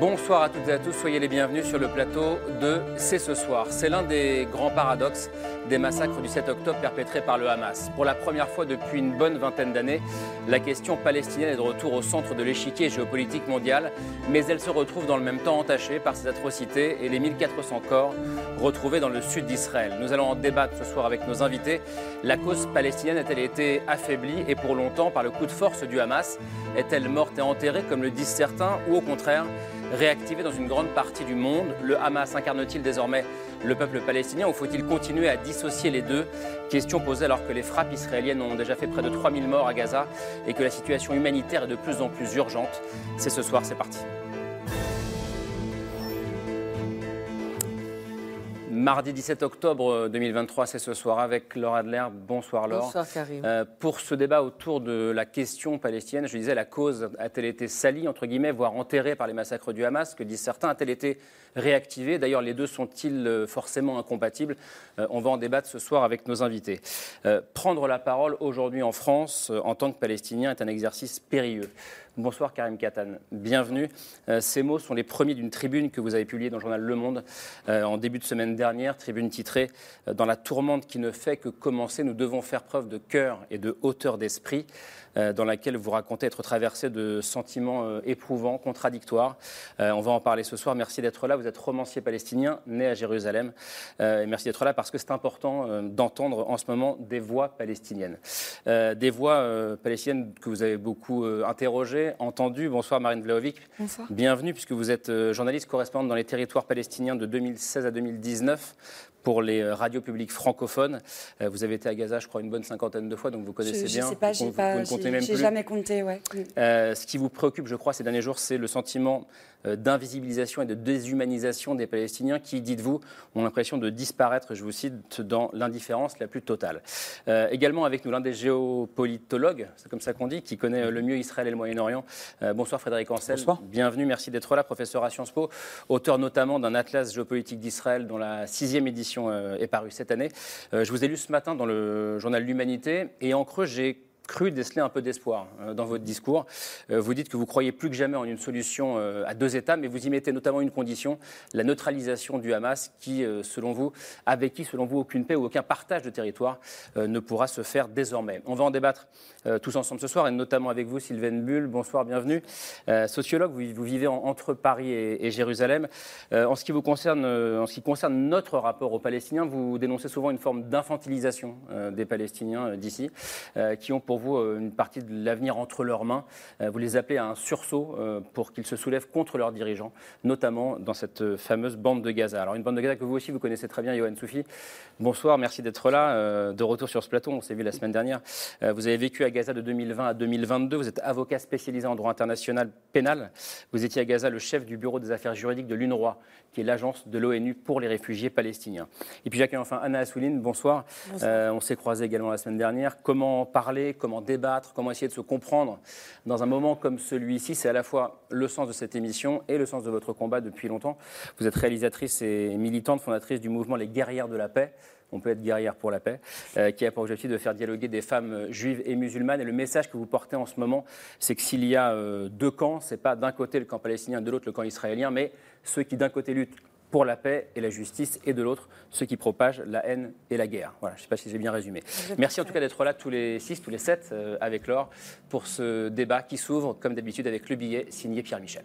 Bonsoir à toutes et à tous, soyez les bienvenus sur le plateau de C'est ce soir. C'est l'un des grands paradoxes des massacres du 7 octobre perpétrés par le Hamas. Pour la première fois depuis une bonne vingtaine d'années, la question palestinienne est de retour au centre de l'échiquier géopolitique mondial, mais elle se retrouve dans le même temps entachée par ces atrocités et les 1400 corps retrouvés dans le sud d'Israël. Nous allons en débattre ce soir avec nos invités. La cause palestinienne a-t-elle été affaiblie et pour longtemps par le coup de force du Hamas? Est-elle morte et enterrée comme le disent certains ou au contraire réactivé dans une grande partie du monde. Le Hamas incarne-t-il désormais le peuple palestinien ou faut-il continuer à dissocier les deux? Question posée alors que les frappes israéliennes ont déjà fait près de 3000 morts à Gaza et que la situation humanitaire est de plus en plus urgente. C'est ce soir, c'est parti. Mardi 17 octobre 2023, c'est ce soir avec Laure Adler. Bonsoir Laure. Bonsoir Karim. Euh, pour ce débat autour de la question palestinienne, je disais, la cause a-t-elle été salie, entre guillemets, voire enterrée par les massacres du Hamas? Que disent certains? A-t-elle été réactivée? D'ailleurs, les deux sont-ils euh, forcément incompatibles? Euh, On va en débattre ce soir avec nos invités. prendre la parole aujourd'hui en France en tant que Palestinien est un exercice périlleux. Bonsoir Karim Katan, bienvenue. Euh, ces mots sont les premiers d'une tribune que vous avez publiée dans le journal Le Monde euh, en début de semaine dernière, tribune titrée euh, Dans la tourmente qui ne fait que commencer, nous devons faire preuve de cœur et de hauteur d'esprit. Euh, dans laquelle vous racontez être traversé de sentiments euh, éprouvants, contradictoires. Euh, on va en parler ce soir. Merci d'être là. Vous êtes romancier palestinien, né à Jérusalem. et merci d'être là parce que c'est important d'entendre en ce moment des voix palestiniennes. des voix palestiniennes que vous avez beaucoup interrogées, entendues. Bonsoir Marine Vlaovic. Bonsoir. Bienvenue puisque vous êtes journaliste correspondante dans les territoires palestiniens de 2016 à 2019 pour les euh, radios publiques francophones. Euh, vous avez été à Gaza, je crois, une bonne cinquantaine de fois, donc vous connaissez je, bien. Je ne sais pas, j'ai pas, jamais compté. Ouais. Euh, ce qui vous préoccupe, je crois, ces derniers jours, c'est le sentiment euh, d'invisibilisation et de déshumanisation des Palestiniens qui, dites-vous, ont l'impression de disparaître, je vous cite, dans l'indifférence la plus totale. Euh, également avec nous l'un des géopolitologues, c'est comme ça qu'on dit, qui connaît le mieux Israël et le Moyen-Orient. Euh, bonsoir Frédéric Ancel. Bonsoir. Bienvenue, merci d'être là, professeur à Sciences Po, auteur notamment d'un atlas géopolitique d'Israël dont la sixième édition est parue cette année. je vous ai lu ce matin dans le journal L'Humanité et en creux, j'ai cru déceler un peu d'espoir euh, dans votre discours. Euh, vous dites que vous croyez plus que jamais en une solution euh, à deux États, mais vous y mettez notamment une condition, la neutralisation du Hamas, qui, selon vous, avec qui, selon vous, aucune paix ou aucun partage de territoire ne pourra se faire désormais. On va en débattre tous ensemble ce soir, et notamment avec vous, Sylvaine Bull. Bonsoir, bienvenue. sociologue, vous, vivez entre Paris et, Jérusalem. en, ce qui vous concerne, en ce qui concerne notre rapport aux Palestiniens, vous dénoncez souvent une forme d'infantilisation des Palestiniens d'ici, qui ont pour vous euh, une partie de l'avenir entre leurs mains. Euh, vous les appelez à un sursaut euh, pour qu'ils se soulèvent contre leurs dirigeants, notamment dans cette fameuse bande de Gaza. Alors une bande de Gaza que vous aussi vous connaissez très bien, Johan Soufi. Bonsoir, merci d'être là. De retour sur ce plateau, on s'est vu la semaine dernière. Vous avez vécu à Gaza de 2020 à 2022. Vous êtes avocat spécialisé en droit international pénal. Vous étiez à Gaza le chef du bureau des affaires juridiques de l'UNRWA, qui est l'agence de l'ONU pour les réfugiés palestiniens. Et puis j'accueille enfin Anna Assouline. Bonsoir. bonsoir. on s'est croisés également la semaine dernière. Comment parler? Comment comment débattre, comment essayer de se comprendre dans un moment comme celui-ci? C'est à la fois le sens de cette émission et le sens de votre combat depuis longtemps. Vous êtes réalisatrice et militante, fondatrice du mouvement Les Guerrières de la Paix on peut être guerrière pour la paix, euh, qui a pour objectif de faire dialoguer des femmes juives et musulmanes. Et le message que vous portez en ce moment, c'est que s'il y a euh, deux camps, c'est pas d'un côté le camp palestinien, de l'autre le camp israélien, mais ceux qui d'un côté luttent pour la paix et la justice, et de l'autre, ceux qui propagent la haine et la guerre. Voilà, je ne sais pas si j'ai bien résumé. Merci en tout cas d'être là tous les six, tous les sept, euh, avec Laure, pour ce débat qui s'ouvre, comme d'habitude, avec le billet signé Pierre Michel.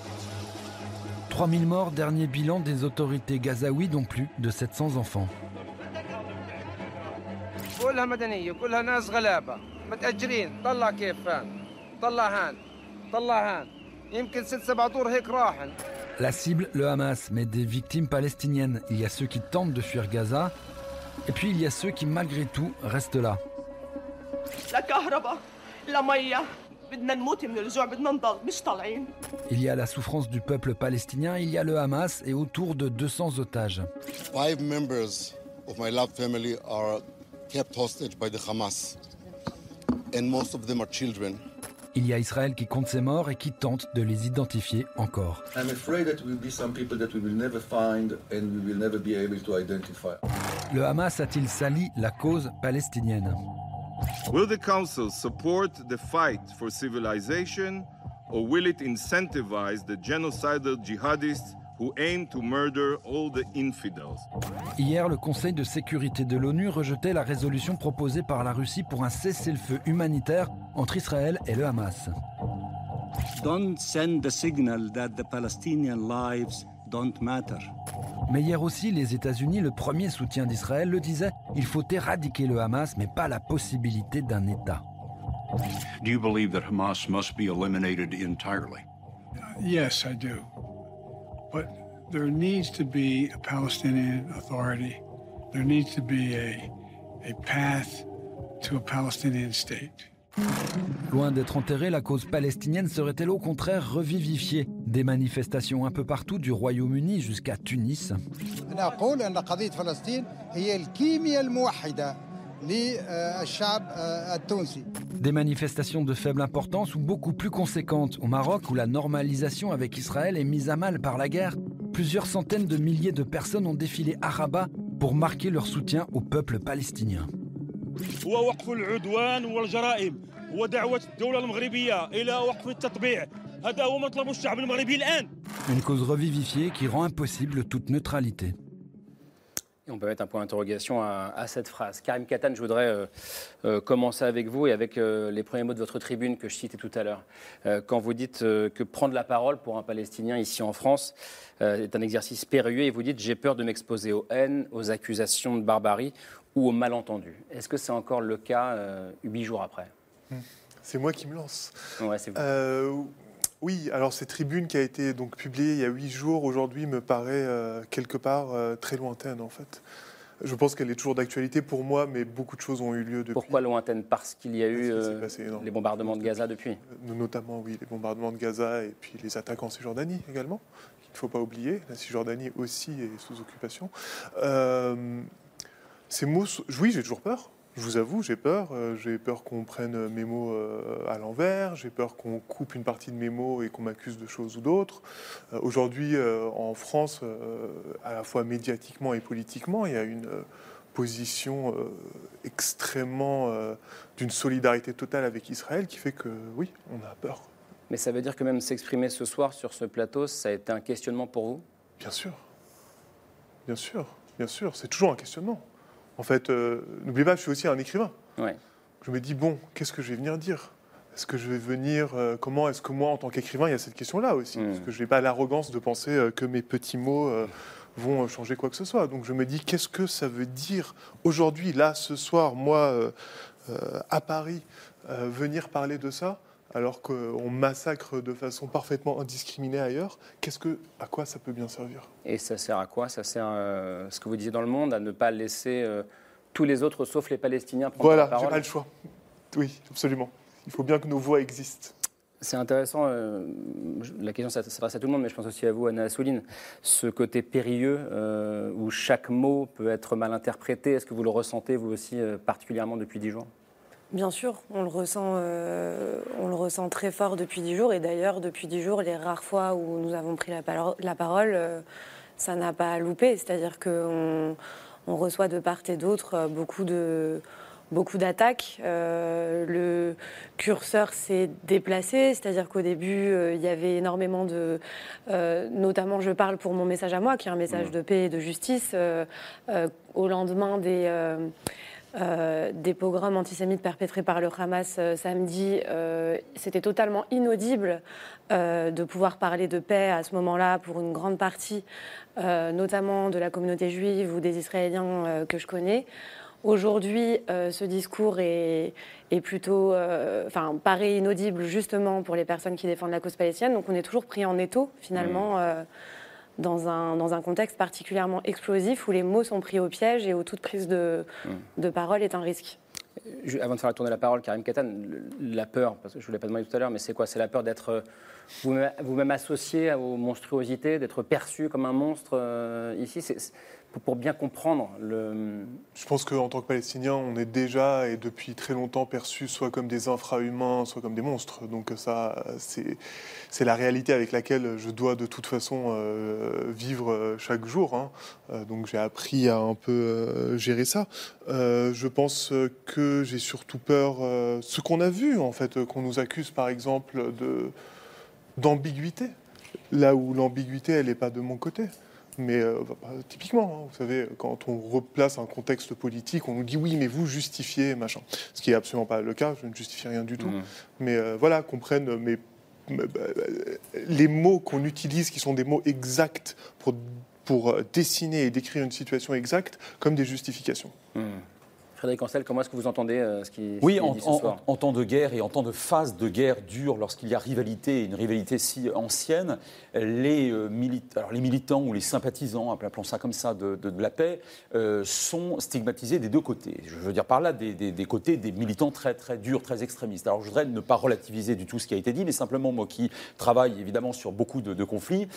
3000 morts, dernier bilan des autorités gazaouis, dont plus de 700 enfants. La cible, le Hamas, mais des victimes palestiniennes. Il y a ceux qui tentent de fuir Gaza, et puis il y a ceux qui, malgré tout, restent là. Il y a la souffrance du peuple palestinien, il y a le Hamas et autour de 200 otages. Five members of my love family are kept hostage by the Hamas, and most of them are children. Il y a Israël qui compte ses morts et qui tente de les identifier encore. Le Hamas a-t-il sali la cause palestinienne? Will the Council support the fight for civilization or will it incentivize the genocidal jihadists who aim to murder all the infidels? Hier, le Conseil de sécurité de l'ONU rejetait la résolution proposée par la Russie pour un cessez-le-feu humanitaire entre Israël et le Hamas. Don't send the signal that the Palestinian lives don't matter. Mais hier aussi, les États-Unis, le premier soutien d'Israël, le disaient il faut éradiquer le Hamas, mais pas la possibilité d'un État. Do you believe that Hamas must be eliminated entirely? Yes, I do. But there needs to be a Palestinian authority. There needs to be a, a path to a Palestinian state. Loin d'être enterrée, la cause palestinienne serait-elle au contraire revivifiée? Des manifestations un peu partout, du Royaume-Uni jusqu'à Tunis. Des manifestations de faible importance ou beaucoup plus conséquentes. Au Maroc, où la normalisation avec Israël est mise à mal par la guerre, plusieurs centaines de milliers de personnes ont défilé à Rabat pour marquer leur soutien au peuple palestinien. Une cause revivifiée qui rend impossible toute neutralité. on peut mettre un point d'interrogation à, cette phrase. Karim Katan, je voudrais euh, euh, commencer avec vous et avec euh, les premiers mots de votre tribune que je citais tout à l'heure. quand vous dites que prendre la parole pour un Palestinien ici en France est un exercice périlleux et vous dites j'ai peur de m'exposer aux haines, aux accusations de barbarie ou aux malentendus. Est-ce que c'est encore le cas huit jours après? Hmm. C'est moi qui me lance. Ouais, c'est vous. Oui, alors cette tribune qui a été donc publiée il y a huit jours, aujourd'hui me paraît euh, quelque part euh, très lointaine en fait. Je pense qu'elle est toujours d'actualité pour moi, mais beaucoup de choses ont eu lieu depuis. Pourquoi lointaine? Parce qu'il y a eu euh, les bombardements de Gaza depuis Notamment, oui, les bombardements de Gaza et puis les attaques en Cisjordanie également. Il ne faut pas oublier, la Cisjordanie aussi est sous occupation. Ces mots, oui, j'ai toujours peur. Je vous avoue, j'ai peur. Euh, j'ai peur qu'on prenne mes mots euh, à l'envers. J'ai peur qu'on coupe une partie de mes mots et qu'on m'accuse de choses ou d'autres. Euh, aujourd'hui, en France, à la fois médiatiquement et politiquement, il y a une position extrêmement d'une solidarité totale avec Israël qui fait que oui, on a peur. Mais ça veut dire que même s'exprimer ce soir sur ce plateau, ça a été un questionnement pour vous? Bien sûr. Bien sûr, bien sûr. C'est toujours un questionnement. En fait, euh, n'oubliez pas, je suis aussi un écrivain. Je me dis, bon, qu'est-ce que je vais venir dire? Est-ce que je vais venir. Euh, comment est-ce que moi, en tant qu'écrivain, il y a cette question-là aussi? Hmm. Parce que je n'ai pas l'arrogance de penser euh, que mes petits mots vont changer quoi que ce soit. Donc je me dis, qu'est-ce que ça veut dire aujourd'hui, là, ce soir, moi, à Paris, venir parler de ça? Alors qu'on massacre de façon parfaitement indiscriminée ailleurs, qu'est-ce que, à quoi ça peut bien servir? Et ça sert à quoi? Ça sert, à, euh, ce que vous disiez dans le monde, à ne pas laisser euh, tous les autres, sauf les Palestiniens, prendre la parole Voilà, j'ai pas le choix. Oui, absolument. Il faut bien que nos voix existent. C'est intéressant, euh, la question s'adresse à tout le monde, mais je pense aussi à vous, Anna Assouline. Ce côté périlleux où chaque mot peut être mal interprété, est-ce que vous le ressentez vous aussi particulièrement depuis dix jours? Bien sûr, on le ressent, euh, on le ressent très fort depuis dix jours. Et d'ailleurs, depuis dix jours, les rares fois où nous avons pris la, parole, euh, ça n'a pas loupé. C'est-à-dire qu'on on reçoit de part et d'autre euh, beaucoup de beaucoup d'attaques. le curseur s'est déplacé, c'est-à-dire qu'au début, il y avait énormément de... notamment, je parle pour mon message à moi, qui est un message mmh. de paix et de justice. au lendemain des des pogroms antisémites perpétrés par le Hamas samedi, c'était totalement inaudible de pouvoir parler de paix à ce moment-là pour une grande partie, notamment de la communauté juive ou des Israéliens que je connais. Aujourd'hui, ce discours est, est plutôt, enfin, paraît inaudible justement pour les personnes qui défendent la cause palestinienne. Donc, on est toujours pris en étau finalement. Mmh dans un, dans un contexte particulièrement explosif où les mots sont pris au piège et où toute prise de, de parole est un risque. Avant de faire tourner la parole, Karim Katan, la peur, parce que je ne vous l'ai pas demandé tout à l'heure, mais c'est quoi? C'est la peur d'être vous-même associé aux monstruosités, d'être perçu comme un monstre euh, ici? Pour bien comprendre le... Je pense qu'en tant que Palestinien, on est déjà et depuis très longtemps perçus soit comme des infra-humains, soit comme des monstres. Donc ça, c'est la réalité avec laquelle je dois de toute façon euh, vivre chaque jour. Hein. Euh, donc j'ai appris à un peu euh, gérer ça. je pense que j'ai surtout peur, ce qu'on a vu en fait, qu'on nous accuse par exemple d'ambiguïté, là où l'ambiguïté, elle n'est pas de mon côté. Mais euh, bah, typiquement, hein, vous savez, quand on replace un contexte politique, on nous dit oui, mais vous justifiez, machin. Ce qui n'est absolument pas le cas, je ne justifie rien du tout. Mmh. Mais euh, voilà, qu'on prenne mais, bah, les mots qu'on utilise, qui sont des mots exacts pour, pour dessiner et décrire une situation exacte, comme des justifications. Mmh. Frédéric Ancel, comment est-ce que vous entendez euh, ce qui, oui, en, dit ce soir en, temps de guerre et en temps de phase de guerre dure, lorsqu'il y a rivalité, une rivalité si ancienne, les, euh, alors les militants ou les sympathisants, appelons ça comme ça, de, la paix, euh, sont stigmatisés des deux côtés. Je veux dire par là des, des, côtés des militants très très durs, très extrémistes. Alors je voudrais ne pas relativiser du tout ce qui a été dit, mais simplement moi qui travaille évidemment sur beaucoup de, conflits,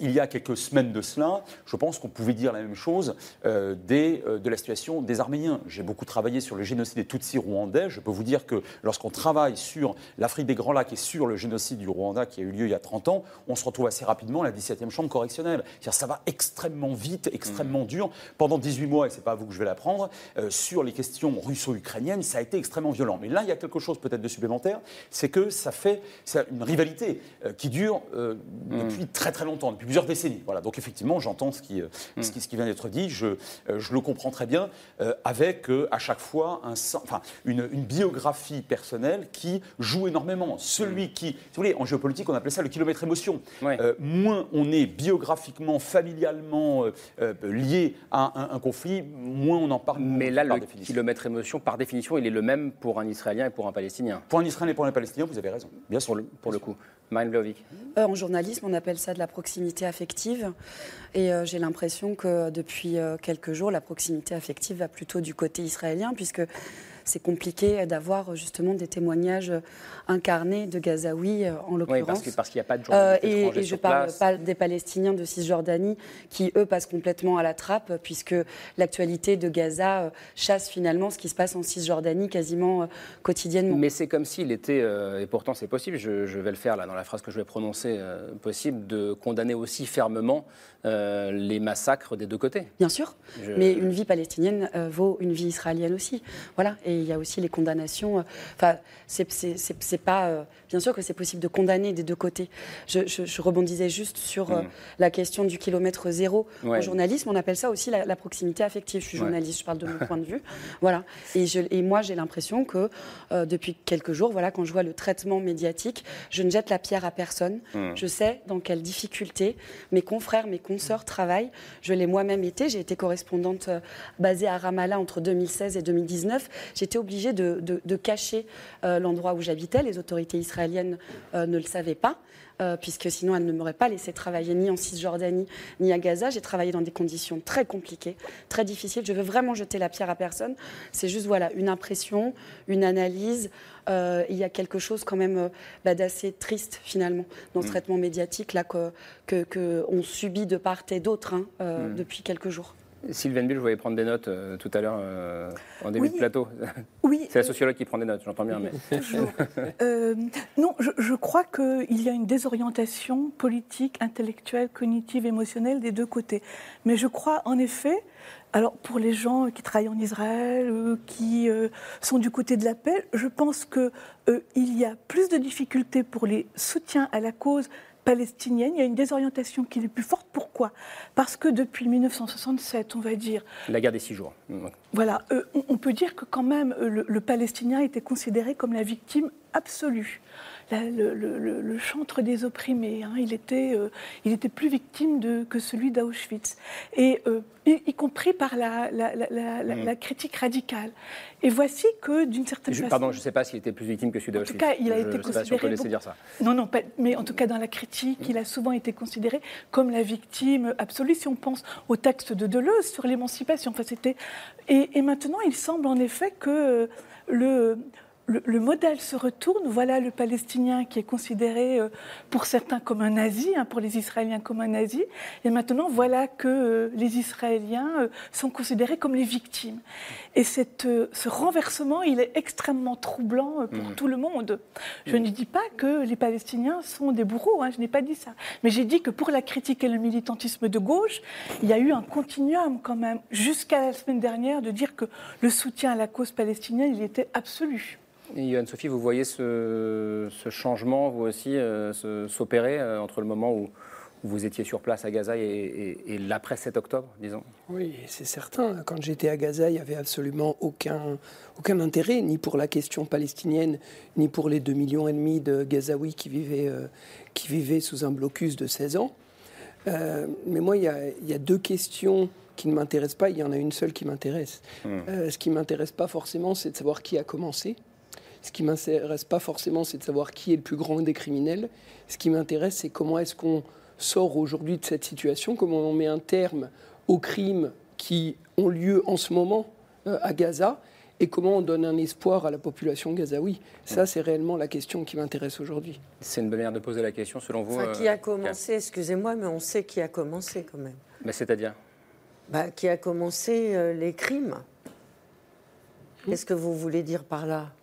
il y a quelques semaines de cela, je pense qu'on pouvait dire la même chose des, de la situation des Arméniens. J'ai beaucoup travaillé sur le génocide des Tutsis rwandais, je peux vous dire que lorsqu'on travaille sur l'Afrique des Grands Lacs et sur le génocide du Rwanda qui a eu lieu il y a 30 ans, on se retrouve assez rapidement à la 17e chambre correctionnelle. Ça va extrêmement vite, extrêmement mmh. dur. Pendant 18 mois, et c'est pas à vous que je vais l'apprendre, euh, sur les questions russo-ukrainiennes, ça a été extrêmement violent. Mais là, il y a quelque chose peut-être de supplémentaire, c'est que ça fait une rivalité euh, qui dure euh, mmh. depuis très très longtemps, depuis plusieurs décennies. Voilà. Donc effectivement, j'entends ce qui, mmh. ce, qui, ce qui vient d'être dit, je, je le comprends très bien, avec à chaque fois un, enfin, une, biographie personnelle qui joue énormément. Celui qui, si vous voulez, en géopolitique, on appelait ça le kilomètre émotion. Euh, moins on est biographiquement, familialement euh, euh, lié à un, conflit, moins on en parle. Mais là, le kilomètre émotion, par définition, il est le même pour un Israélien et pour un Palestinien. Pour un Israélien et pour un Palestinien, vous avez raison. Bien sûr, pour le, coup. Marine En journalisme, on appelle ça de la proximité affective. Et j'ai l'impression que depuis quelques jours, la proximité affective va plutôt du côté israélien, puisque c'est compliqué d'avoir justement des témoignages incarnés de Gazaouis euh, en l'occurrence. Oui, parce qu'il n'y a pas de journalistes euh, Et, et je ne parle pas des Palestiniens de Cisjordanie qui, eux, passent complètement à la trappe puisque l'actualité de Gaza euh, chasse finalement ce qui se passe en Cisjordanie quasiment quotidiennement. Mais c'est comme s'il était, et pourtant c'est possible, je, vais le faire là dans la phrase que je vais prononcer, possible de condamner aussi fermement les massacres des deux côtés. Bien sûr, mais une vie palestinienne vaut une vie israélienne aussi. Voilà, et il y a aussi les condamnations. Euh, enfin, c'est pas. Euh, bien sûr que c'est possible de condamner des deux côtés. Je, rebondisais juste sur euh, mm. la question du kilomètre zéro. En journalisme, on appelle ça aussi la, proximité affective. Je suis journaliste, je parle de mon point de vue. Voilà. Et, je, et moi, j'ai l'impression que depuis quelques jours, voilà, quand je vois le traitement médiatique, je ne jette la pierre à personne. Mm. Je sais dans quelles difficultés mes confrères, mes consoeurs travaillent. Je l'ai moi-même été. J'ai été correspondante basée à Ramallah entre 2016 et 2019 j'étais obligée de, cacher euh, l'endroit où j'habitais. Les autorités israéliennes euh, ne le savaient pas. Euh, puisque sinon elles ne m'auraient pas laissé travailler ni en Cisjordanie ni à Gaza. J'ai travaillé dans des conditions très compliquées, très difficiles. Je veux vraiment jeter la pierre à personne. C'est juste voilà une impression, une analyse. il y a quelque chose quand même bah, d'assez triste finalement dans ce mm. traitement médiatique là que, que, subit de part et d'autre hein, mm. depuis quelques jours. Sylvain Bill, je voyais prendre des notes euh, tout à l'heure euh, en début de plateau. Oui. C'est la sociologue qui prend des notes, j'entends bien. Mais... Euh, non, je, crois qu'il y a une désorientation politique, intellectuelle, cognitive, émotionnelle des deux côtés. Mais je crois en effet, alors pour les gens qui travaillent en Israël, qui sont du côté de la paix, je pense qu'il y a plus de difficultés pour les soutiens à la cause palestinienne, il y a une désorientation qui est plus forte. Pourquoi? Parce que depuis 1967, on va dire... La guerre des six jours. Voilà, euh, on, peut dire que quand même euh, le Palestinien était considéré comme la victime absolue le, chantre des opprimés. Hein. il, était, euh, il était plus victime de, que celui d'Auschwitz, et euh, y, compris par la, mm. la, critique radicale. Et voici que, d'une certaine façon... Pardon, je ne sais pas s'il était plus victime que celui d'Auschwitz. En tout cas, il a été considéré... Si on peut laisser dire ça. Non, non, mais en tout cas, dans la critique, il a souvent été considéré comme la victime absolue, si on pense au texte de Deleuze sur l'émancipation. Enfin, c'était... Et, et, maintenant, il semble en effet que le le, modèle se retourne. Voilà le Palestinien qui est considéré euh, pour certains comme un nazi, hein, pour les Israéliens comme un nazi. Et maintenant, voilà que euh, les Israéliens euh, sont considérés comme les victimes. Et cette, ce renversement, il est extrêmement troublant pour mmh. tout le monde. Je ne dis pas que les Palestiniens sont des bourreaux, hein, je n'ai pas dit ça. Mais j'ai dit que pour la critique et le militantisme de gauche, il y a eu un continuum quand même, jusqu'à la semaine dernière, de dire que le soutien à la cause palestinienne, il était absolu. Et Yohann Sophie, vous voyez ce, changement, vous aussi, euh, s'opérer euh, entre le moment où, vous étiez sur place à Gaza et, l'après 7 octobre, disons? Oui, c'est certain. Quand j'étais à Gaza, il n'y avait absolument aucun, aucun intérêt, ni pour la question palestinienne, ni pour les 2,5 millions et demi de Gazaouis qui vivaient, euh, qui vivaient sous un blocus de 16 ans. mais moi, il y, a, il y, a, deux questions qui ne m'intéressent pas. Il y en a une seule qui m'intéresse. Hmm. ce qui ne m'intéresse pas forcément, c'est de savoir qui a commencé. Ce qui m'intéresse pas forcément, c'est de savoir qui est le plus grand des criminels. Ce qui m'intéresse, c'est comment est-ce qu'on sort aujourd'hui de cette situation, comment on met un terme aux crimes qui ont lieu en ce moment euh, à Gaza et comment on donne un espoir à la population gazaoui. Ça, c'est réellement la question qui m'intéresse aujourd'hui. C'est une bonne manière de poser la question, selon vous. qui a euh, commencé, excusez-moi, mais on sait qui a commencé quand même. Mais c'est-à-dire bah, Qui a commencé euh, les crimes. Qu'est-ce que vous voulez dire par là? euh,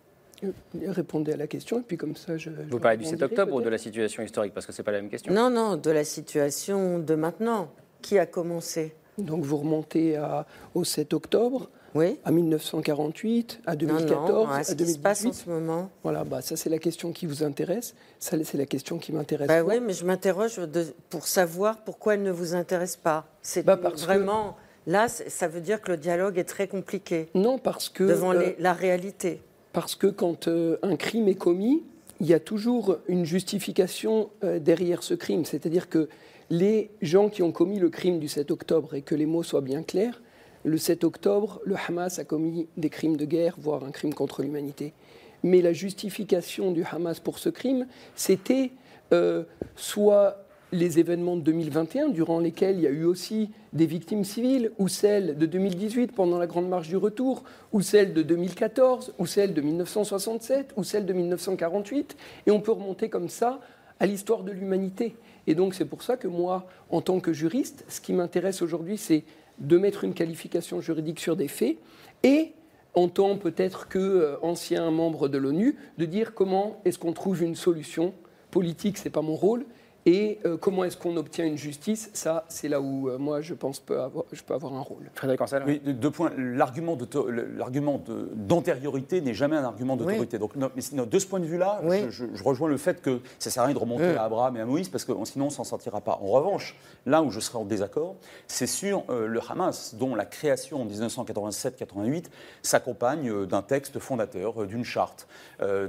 répondez à la question et puis comme ça je. Vous parlez du 7 octobre ou de la situation historique parce que c'est pas la même question. Non non de la situation de maintenant qui a commencé? Donc vous remontez à, au 7 octobre. Oui. À 1948, à 2014, non, non, à, ce Qui se passe en ce moment. Voilà, bah, ça c'est la question qui vous intéresse. Ça c'est la question qui m'intéresse. Bah, oui, mais je m'interroge pour savoir pourquoi elle ne vous intéresse pas. C'est bah, vraiment là, ça veut dire que le dialogue est très compliqué. Non, parce que devant euh, la réalité parce que quand euh, un crime est commis, il y a toujours une justification euh, derrière ce crime. C'est-à-dire que les gens qui ont commis le crime du 7 octobre, et que les mots soient bien clairs, le 7 octobre, le Hamas a commis des crimes de guerre, voire un crime contre l'humanité. Mais la justification du Hamas pour ce crime, c'était euh, soit les événements de 2021, durant lesquels il y a eu aussi des victimes civiles, ou celles de 2018 pendant la Grande Marche du Retour, ou celles de 2014, ou celles de 1967, ou celles de 1948, et on peut remonter comme ça à l'histoire de l'humanité. Et donc c'est pour ça que moi, en tant que juriste, ce qui m'intéresse aujourd'hui, c'est de mettre une qualification juridique sur des faits, et en tant peut-être qu'ancien euh, membre de l'ONU, de dire comment est-ce qu'on trouve une solution politique, ce n'est pas mon rôle, et euh, comment est-ce qu'on obtient une justice? Ça, c'est là où euh, moi, je pense, peut avoir, je peux avoir un rôle. Frédéric Ancel Oui, deux points. L'argument d'antériorité n'est jamais un argument d'autorité. Donc, de ce point de vue-là, je, rejoins le fait que ça ne sert à rien de remonter à Abraham et à Moïse, parce que sinon, on ne s'en sortira pas. En revanche, là où je serai en désaccord, c'est sur euh, le Hamas, dont la création en 1987-88 s'accompagne d'un texte fondateur, d'une charte,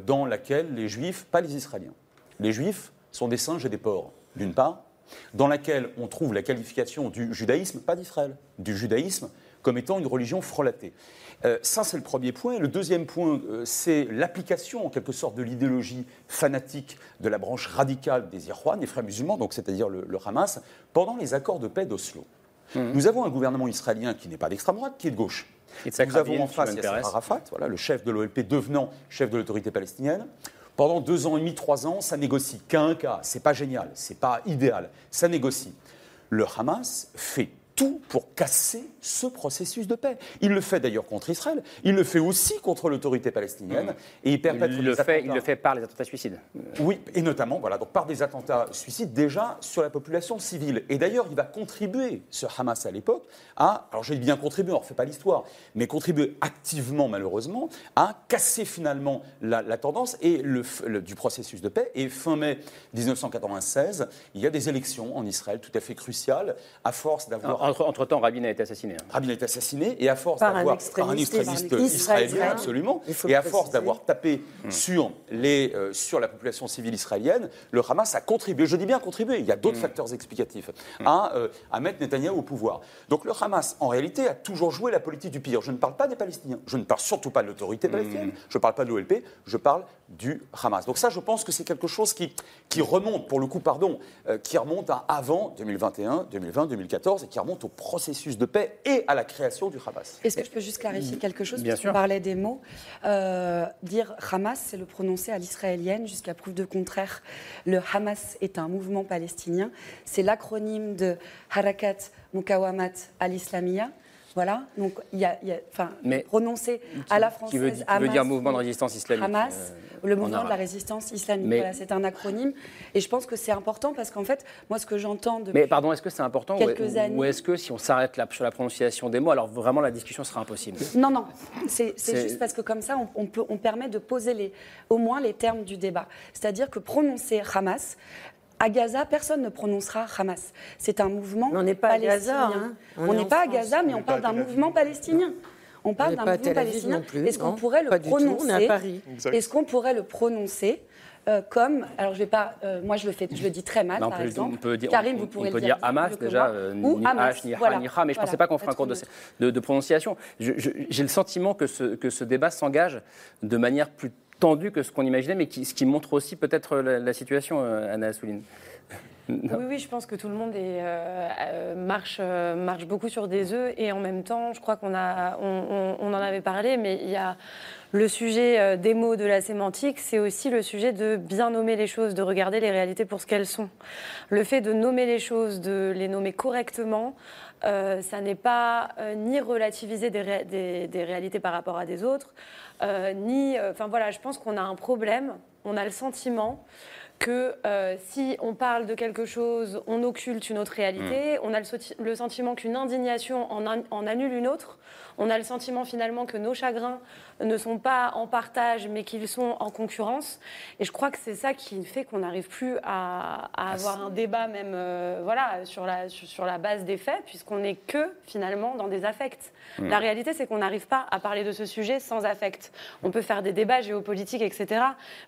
dans laquelle les Juifs, pas les Israéliens, les Juifs sont des singes et des porcs, d'une part, dans laquelle on trouve la qualification du judaïsme, pas d'Israël, du judaïsme comme étant une religion frelatée. Euh, ça, c'est le premier point. Le deuxième point, euh, c'est l'application, en quelque sorte, de l'idéologie fanatique de la branche radicale des Irwan, des frères musulmans, donc c'est-à-dire le, Hamas, pendant les accords de paix d'Oslo. Mmh. Nous avons un gouvernement israélien qui n'est pas d'extrême droite, qui est de gauche. Nous avons en face Yasser Arafat, voilà, le chef de l'OLP devenant chef de l'autorité palestinienne. Pendant deux ans et demi, trois ans, ça négocie. Qu'un cas, c'est pas génial, c'est pas idéal, ça négocie. Le Hamas fait tout pour casser ce processus de paix. Il le fait d'ailleurs contre Israël, il le fait aussi contre l'autorité palestinienne, et il perpètre il le fait, Il le fait par les attentats suicides. Oui, et notamment, voilà, donc par des attentats suicides déjà sur la population civile. Et d'ailleurs, il va contribuer, ce Hamas à l'époque, à, alors j'ai bien contribué, on ne refait pas l'histoire, mais contribuer activement, malheureusement, à casser finalement la, tendance et le, du processus de paix. Et fin mai 1996, il y a des élections en Israël tout à fait cruciales, à force d'avoir... Entre-temps, Rabin a été assassiné. Hein. Rabin a été assassiné, et à force d'avoir... Par un extrémiste israélien, absolument. Et à force d'avoir tapé hmm. sur, les, euh, sur la population civile israélienne, le Hamas a contribué, je dis bien contribué, il y a d'autres hmm. facteurs explicatifs, hmm. à, euh, à mettre Netanyahou au pouvoir. Donc le Hamas, en réalité, a toujours joué la politique du pire. Je ne parle pas des Palestiniens, je ne parle surtout pas de l'autorité palestinienne, je ne parle pas de l'OLP, je parle du Hamas. Donc ça, je pense que c'est quelque chose qui, qui remonte, pour le coup, pardon, euh, qui remonte à avant 2021, 2020, 2014, et qui remonte au processus de paix et à la création du Hamas. Est-ce que je peux juste clarifier quelque chose Bien sûr. parlait des mots. Euh, dire Hamas, c'est le prononcer à l'israélienne jusqu'à preuve de contraire. Le Hamas est un mouvement palestinien. C'est l'acronyme de Harakat Mukawamat al-Islamiyya. Voilà, donc il y a, enfin, prononcé à la française. Qui veut, qui veut dire mouvement de résistance islamique. Hamas, euh, le mouvement de la résistance islamique. Voilà, c'est un acronyme. Et je pense que c'est important parce qu'en fait, moi, ce que j'entends de. Mais pardon, est-ce que c'est important quelques ou, années... ou est-ce que si on s'arrête sur la prononciation des mots, alors vraiment la discussion sera impossible? Non, non. C'est juste parce que comme ça, on, peut, on permet de poser les, au moins les termes du débat. C'est-à-dire que prononcer Hamas, à Gaza, personne ne prononcera Hamas. C'est un mouvement on n'est pas palestinien. À Gaza, hein. On n'est pas à Gaza, mais on, parle d'un mouvement palestinien. On parle d'un mouvement palestinien. Est-ce qu'on pourrait le prononcer Est-ce qu'on pourrait le prononcer comme, alors je vais pas, euh, moi je le fais, je le dis très mal, par exemple. On peut dire, Karim, vous pourrez on peut dire, Hamas déjà, euh, ou ni Hamas, H, ni voilà. ni Ra, mais je ne pensais pas qu'on ferait un cours de, de, prononciation. J'ai le sentiment que ce, que ce débat s'engage de manière plus tendu que ce qu'on imaginait, mais qui, ce qui montre aussi peut-être la, situation, euh, Anna Assouline. Oui, oui, je pense que tout le monde euh, euh, marche, marche beaucoup sur des œufs et en même temps, je crois qu'on on, en avait parlé, mais il y a le sujet des mots, de la sémantique, c'est aussi le sujet de bien nommer les choses, de regarder les réalités pour ce qu'elles sont. Le fait de nommer les choses, de les nommer correctement, ça n'est pas ni relativiser des, réalités par rapport à des autres, ni. Euh, enfin voilà, je pense qu'on a un problème. On a le sentiment que euh, si on parle de quelque chose, on occulte une autre réalité. Mm. On a le, sentiment qu'une indignation en, annule une autre. On a le sentiment finalement que nos chagrins ne sont pas en partage, mais qu'ils sont en concurrence. Et je crois que c'est ça qui fait qu'on n'arrive plus à, ah, avoir un débat même euh, voilà, sur, la, sur la base des faits, puisqu'on n'est que finalement dans des affects. Hmm. La réalité, c'est qu'on n'arrive pas à parler de ce sujet sans affect. On peut faire des débats géopolitiques, etc.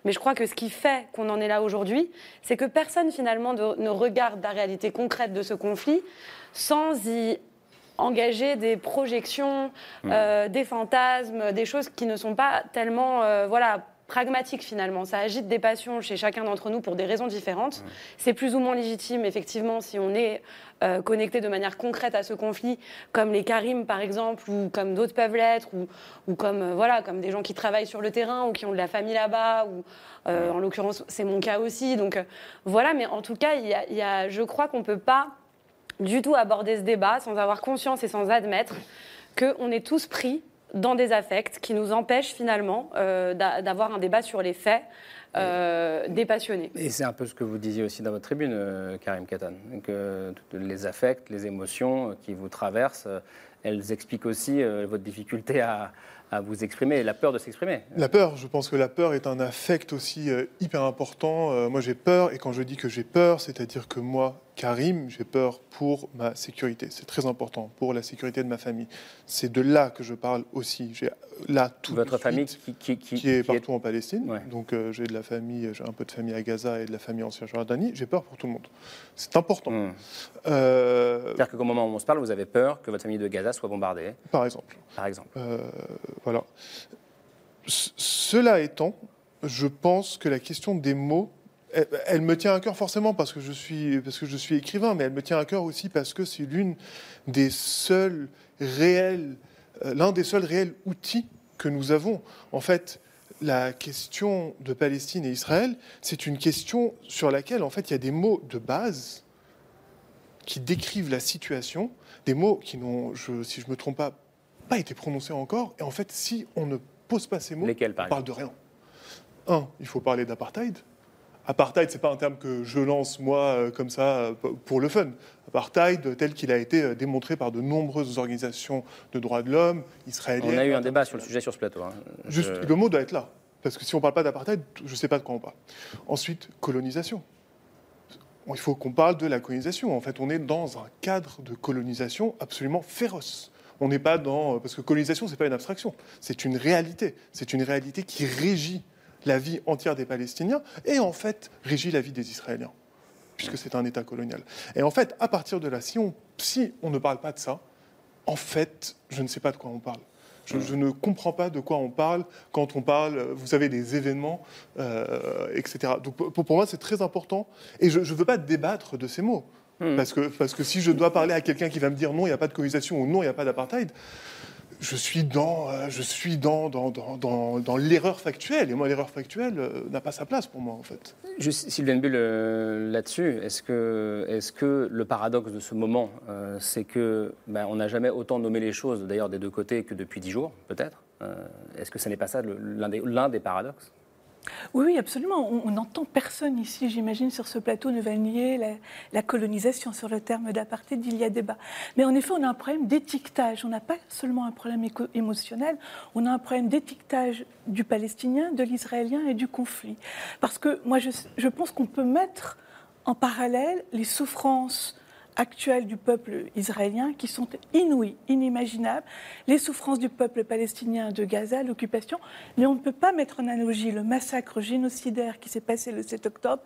Mais je crois que ce qui fait qu'on en est là aujourd'hui, c'est que personne finalement ne regarde la réalité concrète de ce conflit sans y engager des projections, mmh. euh, des fantasmes, des choses qui ne sont pas tellement euh, voilà, pragmatiques finalement. Ça agite des passions chez chacun d'entre nous pour des raisons différentes. Mmh. C'est plus ou moins légitime, effectivement, si on est euh, connecté de manière concrète à ce conflit, comme les Karim par exemple, ou comme d'autres peuvent l'être, ou, ou comme, voilà, comme des gens qui travaillent sur le terrain ou qui ont de la famille là-bas, ou en l'occurrence c'est mon cas aussi. Donc voilà, mais en tout cas, y a, y a, je crois qu'on ne peut pas du tout aborder ce débat sans avoir conscience et sans admettre qu'on est tous pris dans des affects qui nous empêchent finalement euh, d'avoir un débat sur les faits euh, dépassionné. Et c'est un peu ce que vous disiez aussi dans votre tribune, euh, Karim Katan, que les affects, les émotions qui vous traversent, elles expliquent aussi votre difficulté à, à vous exprimer, la peur de s'exprimer. La peur, je pense que la peur est un affect aussi euh, hyper important. Euh, moi j'ai peur, et quand je dis que j'ai peur, c'est-à-dire que moi, Karim, j'ai peur pour ma sécurité. C'est très important, pour la sécurité de ma famille. C'est de là que je parle aussi. J'ai là tout Votre famille qui, qui, est partout en Palestine. Donc euh, j'ai de la famille, j'ai un peu de famille à Gaza et de la famille en Cisjordanie. J'ai peur pour tout le monde. C'est important. Hmm. C'est-à-dire qu'au moment où on se parle, vous avez peur que votre famille de Gaza soit bombardée Par exemple. Par exemple. Voilà. cela étant, je pense que la question des mots, elle, me tient à cœur forcément parce que, je suis, parce que je suis écrivain, mais elle me tient à cœur aussi parce que c'est l'une des euh, l'un des seuls réels outils que nous avons. En fait, la question de Palestine et Israël, c'est une question sur laquelle, en fait, il y a des mots de base qui décrivent la situation, des mots qui n'ont, si je ne me trompe pas, pas été prononcés encore. Et en fait, si on ne pose pas ces mots, on parle de rien. Un, il faut parler d'apartheid. Apartheid, c'est pas un terme que je lance moi euh, comme ça euh, pour le fun. Apartheid, tel qu'il a été euh, démontré par de nombreuses organisations de droits de l'homme israéliennes. On a eu un débat sur le sujet sur ce plateau. Hein. Juste, le mot doit être là, parce que si on ne parle pas d'apartheid, je ne sais pas de quoi on parle. Ensuite, colonisation. Il faut qu'on parle de la colonisation. En fait, on est dans un cadre de colonisation absolument féroce. On n'est pas dans parce que colonisation, c'est pas une abstraction, c'est une réalité. C'est une réalité qui régit la vie entière des Palestiniens et en fait régit la vie des Israéliens, puisque c'est un État colonial. Et en fait, à partir de là, si on, si on ne parle pas de ça, en fait, je ne sais pas de quoi on parle. Je, ne comprends pas de quoi on parle quand on parle, vous savez, des événements, euh, etc. Donc pour, moi, c'est très important. Et je ne veux pas débattre de ces mots. Hmm. Parce, que, parce que si je dois parler à quelqu'un qui va me dire non, il n'y a pas de colonisation ou non, il n'y a pas d'apartheid, je suis dans, euh, je suis dans, dans, dans, dans l'erreur factuelle. Et moi, l'erreur factuelle euh, n'a pas sa place pour moi, en fait. Sylvain Bull, euh, là-dessus, est-ce que, est que le paradoxe de ce moment, c'est que ben, on n'a jamais autant nommé les choses, d'ailleurs des deux côtés, que depuis dix jours, peut-être Est-ce que ce n'est pas ça l'un des paradoxes? Oui, absolument. On n'entend personne ici, j'imagine, sur ce plateau ne va nier la, colonisation. Sur le terme d'apartheid, il y a débat. Mais en effet, on a un problème d'étiquetage. On n'a pas seulement un problème émotionnel, on a un problème d'étiquetage du palestinien, de l'israélien et du conflit. Parce que moi, je, je pense qu'on peut mettre en parallèle les souffrances actuelles du peuple israélien qui sont inouïes, inimaginables, les souffrances du peuple palestinien de Gaza, l'occupation, mais on ne peut pas mettre en analogie le massacre génocidaire qui s'est passé le 7 octobre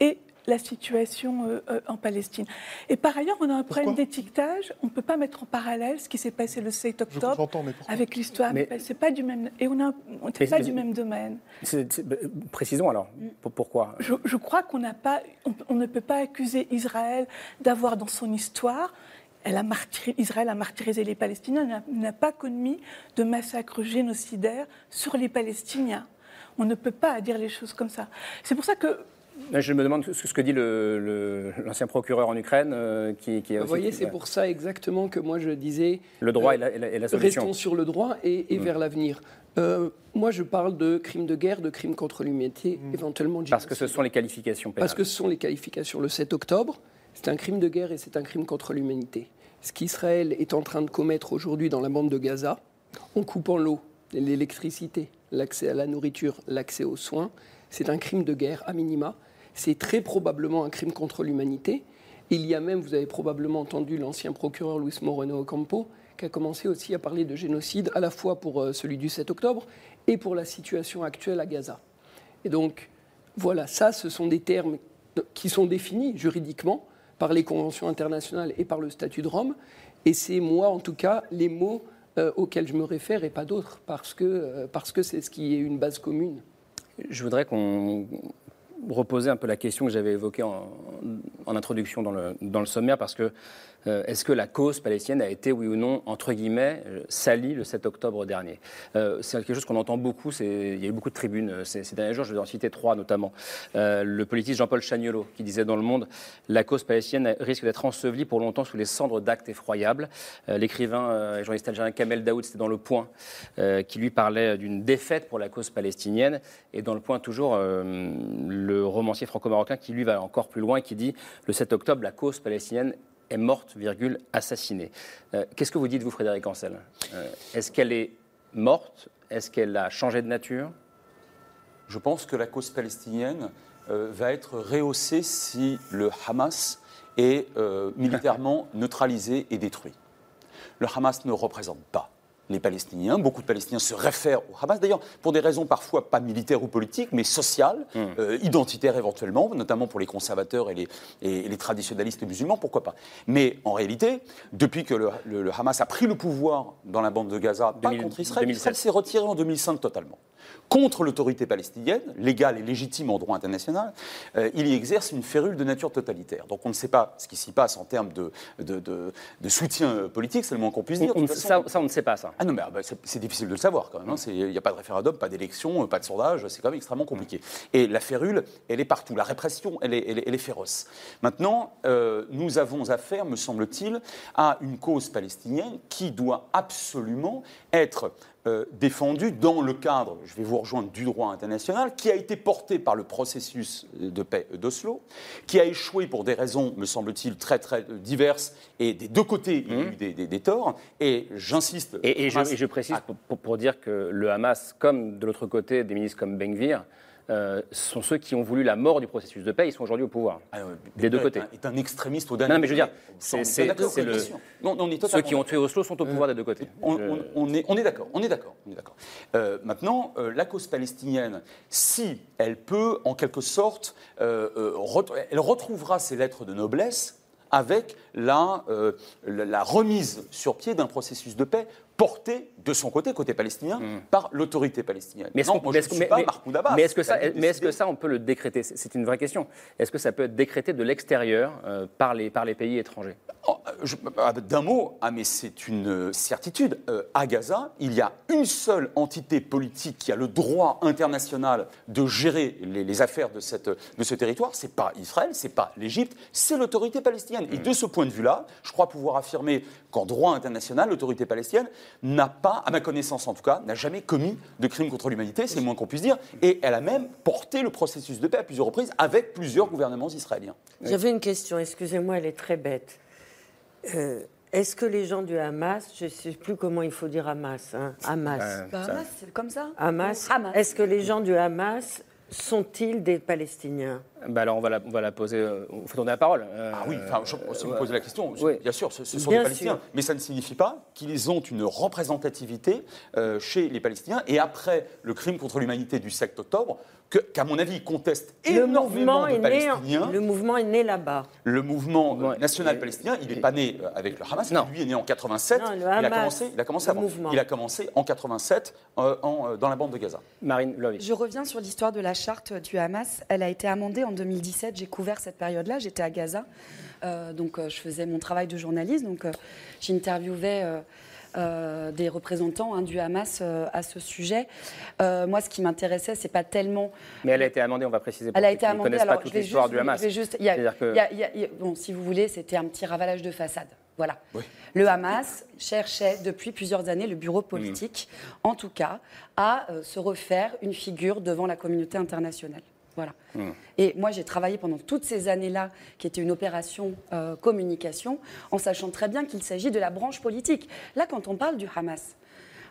et la situation euh, euh, en Palestine. Et par ailleurs, on a un problème d'étiquetage. On ne peut pas mettre en parallèle ce qui s'est passé le 7 octobre avec l'histoire. C'est pas du même. Et on a, pas du même domaine. Bah, précisons alors. Pourquoi je, crois qu'on n'a pas. On, ne peut pas accuser Israël d'avoir dans son histoire. Elle a Israël a martyrisé les Palestiniens, n'a pas commis de massacre génocidaire sur les Palestiniens. On ne peut pas dire les choses comme ça. C'est pour ça que je me demande ce que dit l'ancien procureur en Ukraine. Euh, qui, Vous voyez, c'est pour ça exactement que moi je disais. Le droit et, la, et, solution. Restons sur le droit et, mm. vers l'avenir. Euh, moi, je parle de crimes de guerre, de crimes contre l'humanité, mm. éventuellement. Parce que ce sont les qualifications pénales. Parce que ce sont les qualifications. Le 7 octobre, c'est un crime de guerre et c'est un crime contre l'humanité. Ce qu'Israël est en train de commettre aujourd'hui dans la bande de Gaza, en coupant l'eau, l'électricité, l'accès à la nourriture, l'accès aux soins, c'est un crime de guerre à minima c'est très probablement un crime contre l'humanité. Il y a même, vous avez probablement entendu l'ancien procureur Luis Moreno Ocampo, qui a commencé aussi à parler de génocide, à la fois pour euh, celui du 7 octobre et pour la situation actuelle à Gaza. Et donc, voilà, ça, ce sont des termes qui sont définis juridiquement par les conventions internationales et par le statut de Rome. Et c'est moi, en tout cas, les mots euh, auxquels je me réfère et pas d'autres, parce que euh, parce que c'est ce qui est une base commune. Je voudrais qu'on reposer un peu la question que j'avais évoquée en, introduction dans le, dans le, sommaire, parce que euh, est-ce que la cause palestinienne a été, oui ou non, entre guillemets, euh, salie le 7 octobre dernier? Euh, C'est quelque chose qu'on entend beaucoup, il y a eu beaucoup de tribunes ces, derniers jours, je vais en citer trois notamment. le politique Jean-Paul Chagnolo, qui disait dans Le Monde La cause palestinienne risque d'être ensevelie pour longtemps sous les cendres d'actes effroyables. L'écrivain et journaliste algérien Kamel Daoud, c'était dans Le Point, qui lui parlait d'une défaite pour la cause palestinienne. Et dans Le Point, toujours, le romancier franco-marocain qui lui va encore plus loin et qui dit Le 7 octobre, la cause palestinienne est morte, virgule, assassinée. Euh, qu'est-ce que vous dites, vous, Frédéric Ancel euh, Est-ce qu'elle est morte? Est-ce qu'elle a changé de nature? Je pense que la cause palestinienne euh, va être rehaussée si le Hamas est militairement neutralisé et détruit. Le Hamas ne représente pas les Palestiniens. Beaucoup de Palestiniens se réfèrent au Hamas, d'ailleurs, pour des raisons parfois pas militaires ou politiques, mais sociales, hmm. euh, identitaires éventuellement, notamment pour les conservateurs et les, et les, traditionnalistes musulmans, pourquoi pas. Mais en réalité, depuis que le, Hamas a pris le pouvoir dans la bande de Gaza, pas contre Israël, Israël s'est retiré en 2005 totalement contre l'autorité palestinienne, légale et légitime en droit international, euh, il y exerce une férule de nature totalitaire. Donc on ne sait pas ce qui s'y passe en termes de, de, soutien politique, c'est le moins qu'on puisse dire. ça, on ne sait pas ça. Ah non, mais ah bah, c'est difficile de le savoir quand même. Hein. Il n'y a pas de référendum, pas d'élection, pas de sondage, c'est quand même extrêmement compliqué. Et la férule, elle est partout. La répression, elle est, féroce. Maintenant, euh, nous avons affaire, me semble-t-il, à une cause palestinienne qui doit absolument être euh, défendu dans le cadre, je vais vous rejoindre, du droit international, qui a été porté par le processus de paix d'Oslo, qui a échoué pour des raisons, me semble-t-il, très très diverses, et des deux côtés, il y a eu mmh. des, torts, et j'insiste... Et, je, précise, pour, dire que le Hamas, comme de l'autre côté, des ministres comme Benvir, euh, sont ceux qui ont voulu la mort du processus de paix. Ils sont aujourd'hui au pouvoir. Ah, des deux côtés. Est un, extrémiste au dernier. Non, mais je veux dire, c'est le. Non, on est ceux qui ont tué Oslo sont au pouvoir des deux côtés. On, est, on est d'accord. On est d'accord. Euh, maintenant, euh, la cause palestinienne, si elle peut, en quelque sorte, elle retrouvera ses lettres de noblesse avec la, la remise sur pied d'un processus de paix porté de son côté, côté palestinien, hmm. par l'autorité palestinienne. Mais est-ce que, ça, mais est-ce que ça, on peut le décréter? C'est une vraie question. Est-ce que ça peut être décrété de l'extérieur euh, par, les, par les pays étrangers? Oh, euh, D'un mot, ah, mais c'est une certitude. Euh, à Gaza, il y a une seule entité politique qui a le droit international de gérer les, affaires de, cette, de ce territoire. C'est pas Israël, c'est pas l'Égypte, c'est l'autorité palestinienne. Et hmm. de ce point de vue-là, je crois pouvoir affirmer qu'en droit international, l'autorité palestinienne n'a pas, à ma connaissance en tout cas, n'a jamais commis de crime contre l'humanité, c'est le moins qu'on puisse dire, et elle a même porté le processus de paix à plusieurs reprises avec plusieurs gouvernements israéliens. J'avais une question, excusez-moi, elle est très bête. Euh, est-ce que les gens du Hamas, je ne sais plus comment il faut dire Hamas, hein, Hamas. Bah, Hamas, c'est comme ça. Hamas. Est-ce que les gens du Hamas sont-ils des Palestiniens? Bah alors on va la, on va la poser, euh, on faut donner la parole. Euh, ah oui, enfin, je, si vous posez la question, bien sûr, ce, sont des Palestiniens, mais ça ne signifie pas qu'ils ont une représentativité euh, chez les Palestiniens. Et après le crime contre l'humanité du 7 octobre, qu'à mon avis, ils contestent énormément de Palestiniens. le mouvement est né là-bas. Le mouvement national palestinien, il n'est pas né avec le Hamas, non. lui est né en 87. il, a commencé, il a commencé avant. Il a commencé en 87 en, dans la bande de Gaza. Marine Je reviens sur l'histoire de la charte du Hamas. Elle a été amendée en en 2017, j'ai couvert cette période-là. J'étais à Gaza, euh, donc euh, je faisais mon travail de journaliste, donc euh, j'interviewais des représentants hein, du Hamas à ce sujet. moi, ce qui m'intéressait, c'est pas tellement. Mais elle a été amendée, on va préciser. Pour elle a été amendée. Alors, pas toute l'histoire du Hamas. Juste, bon, si vous voulez, c'était un petit ravalage de façade. Voilà. Le Hamas cherchait depuis plusieurs années, le bureau politique, en tout cas, à se refaire une figure devant la communauté internationale. Voilà. Hmm. Et moi, j'ai travaillé pendant toutes ces années-là, qui était une opération euh, communication, en sachant très bien qu'il s'agit de la branche politique. Là, quand on parle du Hamas,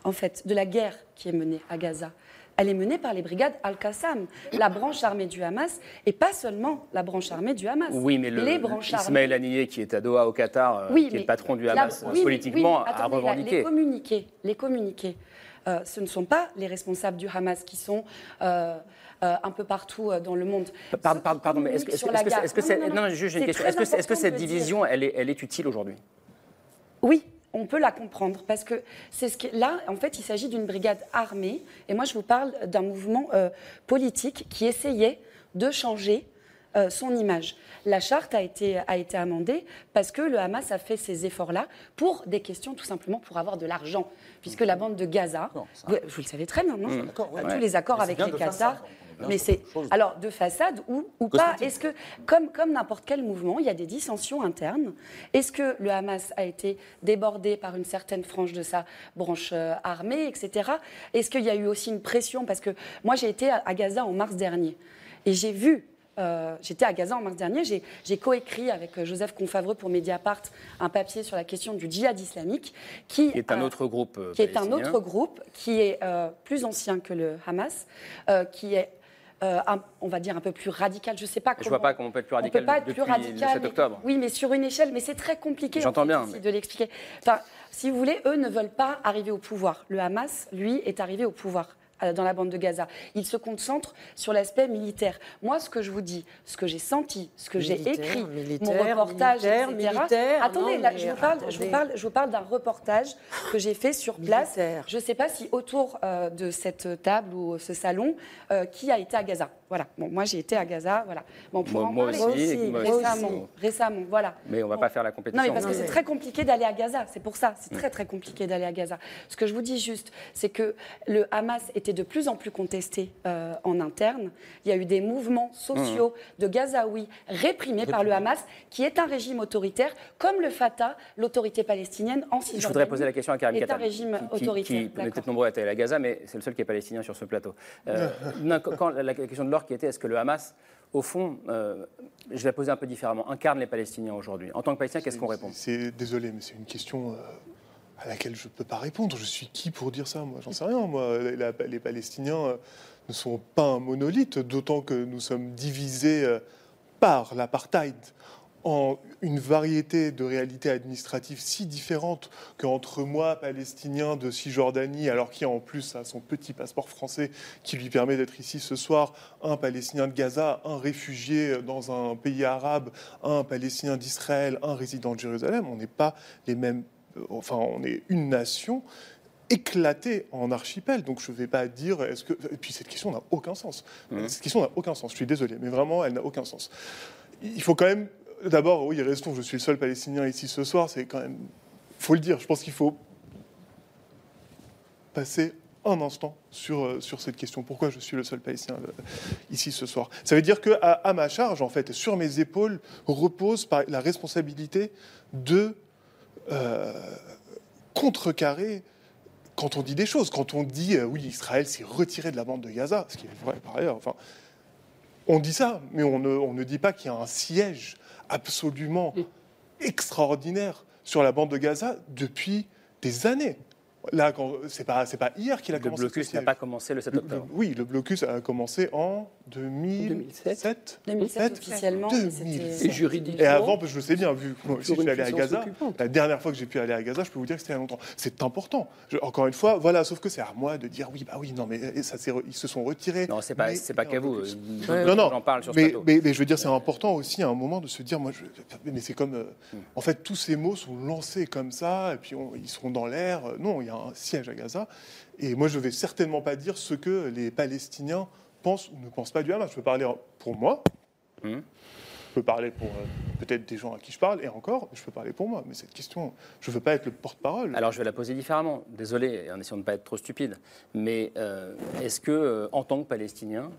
en fait, de la guerre qui est menée à Gaza, elle est menée par les brigades Al-Qassam, la branche armée du Hamas, et pas seulement la branche armée du Hamas. Oui, mais le, les branches Ismaël Haniyeh, qui est à Doha au Qatar, euh, qui est le patron du Hamas, politiquement, a revendiqué. les communiqués, les communiqués euh, ce ne sont pas les responsables du Hamas qui sont euh, un peu partout dans le monde. Pardon, pardon, mais est-ce que. Non, une question. Est-ce que, cette division, elle est, elle est utile aujourd'hui? Oui, on peut la comprendre parce que c'est ce là, en fait, il s'agit d'une brigade armée. Et moi, je vous parle d'un mouvement euh, politique qui essayait de changer son image. La charte a été, a été amendée parce que le Hamas a fait ces efforts-là pour des questions tout simplement pour avoir de l'argent. Puisque la bande de Gaza, vous, le savez très bien, non? Mmh. Tous les accords avec les Qatar, mais c'est alors de façade ou, ou pas. Est-ce que comme comme n'importe quel mouvement, il y a des dissensions internes? Est-ce que le Hamas a été débordé par une certaine frange de sa branche euh, armée, etc. Est-ce qu'il y a eu aussi une pression? Parce que moi j'ai été à, Gaza en mars dernier et j'ai vu euh, j'étais à Gaza en mars dernier, j'ai coécrit avec euh, Joseph Confavreux pour Mediapart un papier sur la question du djihad islamique, qui, est un autre groupe, qui est un autre groupe qui est plus ancien que le Hamas, qui est euh, on va dire un peu plus radical. Je sais pas. Je ne vois pas comment on peut être plus radical peut depuis plus radical, le 7 octobre. oui, mais sur une échelle, mais c'est très compliqué. J'entends bien. De l'expliquer. Enfin, si vous voulez, eux ne veulent pas arriver au pouvoir. Le Hamas, lui, est arrivé au pouvoir dans la bande de Gaza. Il se concentre sur l'aspect militaire. Moi, ce que je vous dis, ce que j'ai senti, ce que j'ai écrit, mon reportage, etc. Attendez, là, je, vous parle, je, vous parle, je vous parle d'un reportage que j'ai fait sur place. Je ne sais pas si autour de cette table ou ce salon, qui a été à Gaza. Voilà. Bon, moi, j'ai été à Gaza. Voilà. Bon, pour moi, en aussi, récemment, récemment, voilà. Mais on ne va pas faire la compétition. Non, mais parce que c'est très compliqué d'aller à Gaza. C'est pour ça. C'est très, très compliqué d'aller à Gaza. Ce que je vous dis juste, c'est que le Hamas était de plus en plus contesté euh, en interne. Il y a eu des mouvements sociaux mmh. de Gazaouis réprimés par le Hamas, qui est un régime autoritaire, comme le Fatah, l'autorité palestinienne en Cisjordanie. Je voudrais poser la question à Karim Katam. un régime qui, autoritaire. Qui, peut-être nombreux à à Gaza, mais c'est le seul qui est palestinien sur ce plateau. Euh, quand, la question de l'or qui était est-ce que le Hamas au fond, euh, je vais la poser un peu différemment, incarne les Palestiniens aujourd'hui. En tant que Palestinien, qu'est-ce qu'on répond? C'est désolé, mais c'est une question à laquelle je ne peux pas répondre. Je suis qui pour dire ça Moi, j'en sais rien. Moi, les Palestiniens euh, ne sont pas un monolithe, d'autant que nous sommes divisés euh, par l'apartheid en une variété de réalités administratives si différentes qu'entre moi, palestinien de Cisjordanie, alors qui en plus a son petit passeport français qui lui permet d'être ici ce soir, un palestinien de Gaza, un réfugié dans un pays arabe, un palestinien d'Israël, un résident de Jérusalem, on n'est pas les mêmes euh, enfin, on est une nation éclatée en archipel. Donc je ne vais pas dire est-ce que. Et puis cette question n'a aucun sens. Mmh. Cette question n'a aucun sens. Je suis désolé, mais vraiment, elle n'a aucun sens. Il faut quand même. D'abord, oui, restons. Je suis le seul Palestinien ici ce soir. C'est quand même. Il faut le dire. Je pense qu'il faut passer un instant sur, euh, sur cette question. Pourquoi je suis le seul Palestinien euh, ici ce soir? Ça veut dire que à, ma charge, en fait, sur mes épaules, repose la responsabilité de euh, contrecarrer quand on dit des choses. Quand on dit, euh, oui, Israël s'est retiré de la bande de Gaza, ce qui est vrai par ailleurs, enfin, on dit ça, mais on ne, on ne dit pas qu'il y a un siège absolument extraordinaire sur la bande de Gaza depuis des années. Là, c'est pas, c'est pas hier qu'il a commencé. Le blocus n'a pas commencé le 7 octobre. oui, le blocus a commencé en 2007. 2007, officiellement. 2007. Et juridiquement. Et avant, je le sais bien, vu que je suis allé à Gaza, la dernière fois que j'ai pu aller à Gaza, je peux vous dire que c'était il y a longtemps. C'est important. encore une fois, voilà, sauf que c'est à moi de dire oui, bah oui, non, mais ça, ils se sont retirés. Non, c'est pas, c'est pas qu'à vous. non, non. J'en parle sur mais, mais, mais, je veux dire, c'est important aussi à un moment de se dire, moi, je, mais c'est comme, euh, en fait, tous ces mots sont lancés comme ça, et puis ils seront dans l'air. Non, il y a un siège à Gaza. Et moi, je ne vais certainement pas dire ce que les Palestiniens pensent ou ne pensent pas du Hamas. Je peux parler pour moi. Hmm. Je peux parler pour euh, peut-être des gens à qui je parle, et encore, je peux parler pour moi. Mais cette question, je ne veux pas être le porte-parole. Alors, je vais la poser différemment. Désolé, en essayant de ne pas être trop stupide. Mais euh, est-ce que, euh, en tant que Palestinien,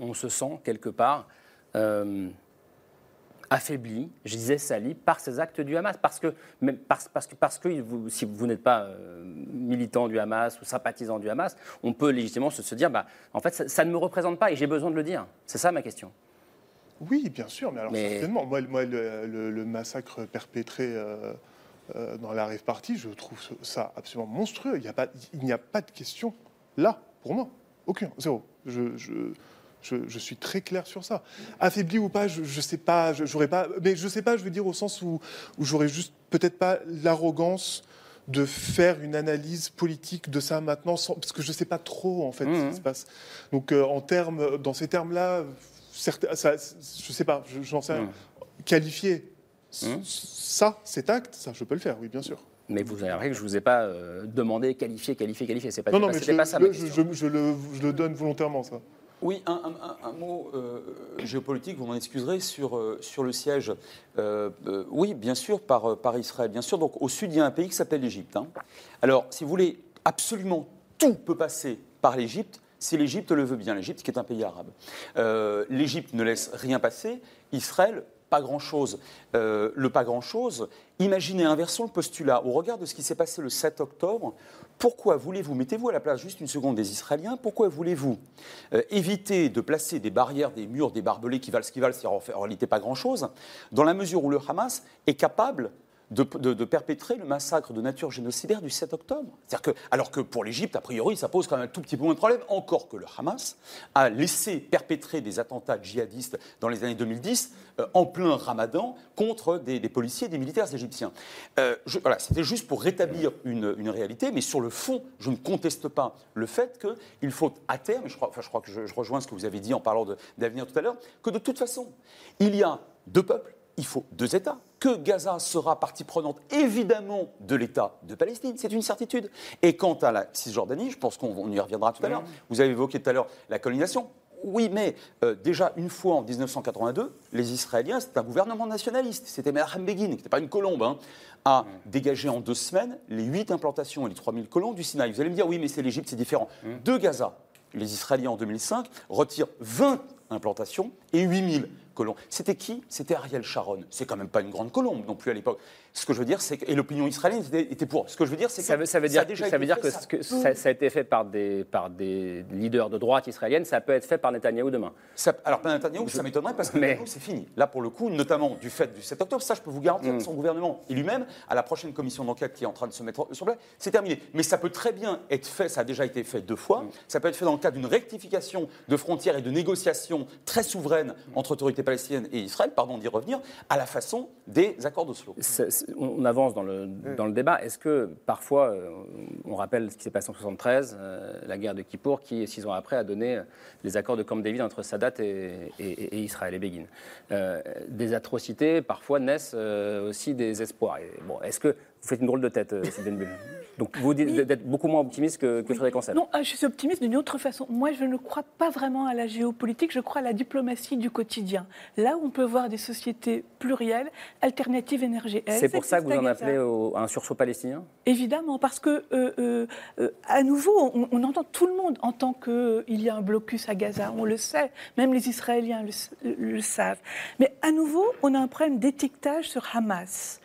on se sent quelque part affaibli, je disais sali, par ces actes du Hamas? Parce que, parce, parce que, parce que vous, si vous n'êtes pas euh, militant du Hamas ou sympathisant du Hamas, on peut légitimement se, dire, bah, en fait, ça, ne me représente pas et j'ai besoin de le dire. C'est ça ma question. Oui, bien sûr, mais alors certainement. Moi, moi le, massacre perpétré euh, euh, dans la rêve partie, je trouve ça absolument monstrueux. Il n'y a, pas, il n'y a pas de question là, pour moi. Aucun, zéro. je, je, suis très clair sur ça. Affaibli ou pas, je ne sais pas, j'aurais pas, mais je sais pas, je veux dire au sens où, où j'aurais juste peut-être pas l'arrogance de faire une analyse politique de ça maintenant, parce que je ne sais pas trop en fait ce qui mmh. se passe. Donc euh, en termes, dans ces termes-là, je ne sais pas, j'en sais rien. Mmh. Qualifier mmh. ça, cet acte, ça, je peux le faire, oui, bien sûr. Mais vous verrez que je ne vous ai pas euh, demandé qualifier, qualifier, qualifier. C'est pas, non, non, mais je, pas ça. je, je, le, je, le, donne volontairement, ça. Oui, un, mot euh, géopolitique, vous m'en excuserez, sur, euh, le siège. Euh, oui, bien sûr, par, par Israël. Bien sûr, donc au sud, il y a un pays qui s'appelle l'Égypte. Hein. Alors, si vous voulez, absolument tout peut passer par l'Égypte si l'Égypte le veut bien, l'Égypte qui est un pays arabe. L'Égypte ne laisse rien passer, Israël grand-chose. le pas grand-chose, imaginez, inversons le postulat. Au regard de ce qui s'est passé le 7 octobre, pourquoi voulez-vous, mettez-vous à la place juste une seconde des Israéliens, pourquoi voulez-vous euh, éviter de placer des barrières, des murs, des barbelés qui valent ce qu'ils valent, c'est en réalité pas grand-chose, dans la mesure où le Hamas est capable de, perpétrer le massacre de nature génocidaire du 7 octobre. Que, alors que pour l'Égypte, a priori, ça pose quand même un tout petit peu moins de problème, encore que le Hamas a laissé perpétrer des attentats djihadistes dans les années 2010 euh, en plein ramadan contre des, policiers et des militaires égyptiens. Euh, voilà, C'était juste pour rétablir une, réalité, mais sur le fond, je ne conteste pas le fait qu'il faut à terme, je crois, enfin, je crois que je, je rejoins ce que vous avez dit en parlant d'avenir tout à l'heure, que de toute façon, il y a deux peuples, il faut deux États. Que Gaza sera partie prenante évidemment de l'État de Palestine, c'est une certitude. Et quant à la Cisjordanie, je pense qu'on y reviendra tout à l'heure, vous avez évoqué tout à l'heure la colonisation. Oui, mais euh, déjà une fois en 1982, les Israéliens, c'était un gouvernement nationaliste, c'était Menachem Begin, qui n'était pas une colombe, hein, a dégagé en deux semaines les huit implantations et les 3000 colons du Sinaï. Vous allez me dire, oui, mais c'est l'Égypte, c'est différent. De Gaza, les Israéliens en 2005 retirent 20 implantations et 8000 C'était qui? C'était Ariel Sharon. C'est quand même pas une grande colombe non plus à l'époque. Ce que je veux dire, c'est que. Et l'opinion israélienne était, pour. Ce que je veux dire, c'est que. Ça veut, ça veut dire, ça, veut dire que, ça, a été fait par des, par des leaders de droite israélienne, ça peut être fait par Netanyahou demain. alors, pas Netanyahou, ça m'étonnerait parce que Mais... c'est fini. Là, pour le coup, notamment du fait du 7 octobre, ça, je peux vous garantir que mm. son gouvernement et lui-même, à la prochaine commission d'enquête qui est en train de se mettre sur place, c'est terminé. Mais ça peut très bien être fait, ça a déjà été fait deux fois, mm. ça peut être fait dans le cadre d'une rectification de frontières et de négociations très souveraines entre autorités palestiniennes et Israël, pardon d'y revenir, à la façon des accords d'Oslo. On avance dans le, dans le débat. Est-ce que parfois, euh, on rappelle ce qui s'est passé en 73, euh, la guerre de Kippour, qui, six ans après, a donné euh, les accords de Camp David entre Sadat et, Israël et Begin. des atrocités, parfois, naissent aussi des espoirs. bon, est-ce que vous faites une drôle de tête, Sylvain Bull donc vous dites d'être beaucoup moins optimiste que, que Frédéric Ancel. Non, ah, je suis optimiste d'une autre façon. Moi, je ne crois pas vraiment à la géopolitique, je crois à la diplomatie du quotidien. Là où on peut voir des sociétés plurielles, alternatives énergétiques. C'est pour ça que vous en appelez à un sursaut palestinien? Évidemment, parce que, euh, euh, euh, à nouveau, on, entend tout le monde en tant qu'il y a un blocus à Gaza, on le sait, même les Israéliens le, le savent. Mais à nouveau, on a un problème d'étiquetage sur Hamas.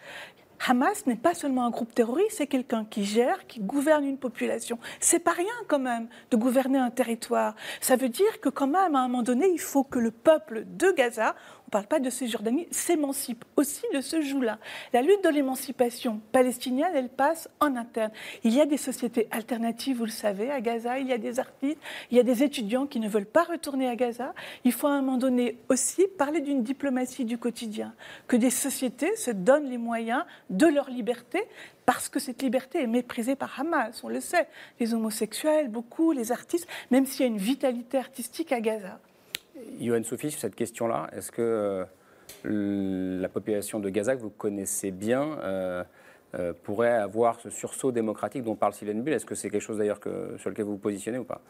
Hamas n'est pas seulement un groupe terroriste, c'est quelqu'un qui gère, qui gouverne une population. C'est pas rien quand même de gouverner un territoire. Ça veut dire que quand même, à un moment donné, il faut que le peuple de Gaza, ne parle pas de Cisjordanie, s'émancipe aussi de ce joug-là. La lutte de l'émancipation palestinienne, elle passe en interne. Il y a des sociétés alternatives, vous le savez, à Gaza, il y a des artistes, il y a des étudiants qui ne veulent pas retourner à Gaza. Il faut à un moment donné aussi parler d'une diplomatie du quotidien, que des sociétés se donnent les moyens de leur liberté, parce que cette liberté est méprisée par Hamas, on le sait. Les homosexuels, beaucoup, les artistes, même s'il y a une vitalité artistique à Gaza. Yoann Sophie, sur cette question-là, est-ce que euh, la population de Gaza, que vous connaissez bien, euh, euh, pourrait avoir ce sursaut démocratique dont parle Sylvain Bull? Est-ce que c'est quelque chose d'ailleurs sur lequel vous vous positionnez ou pas?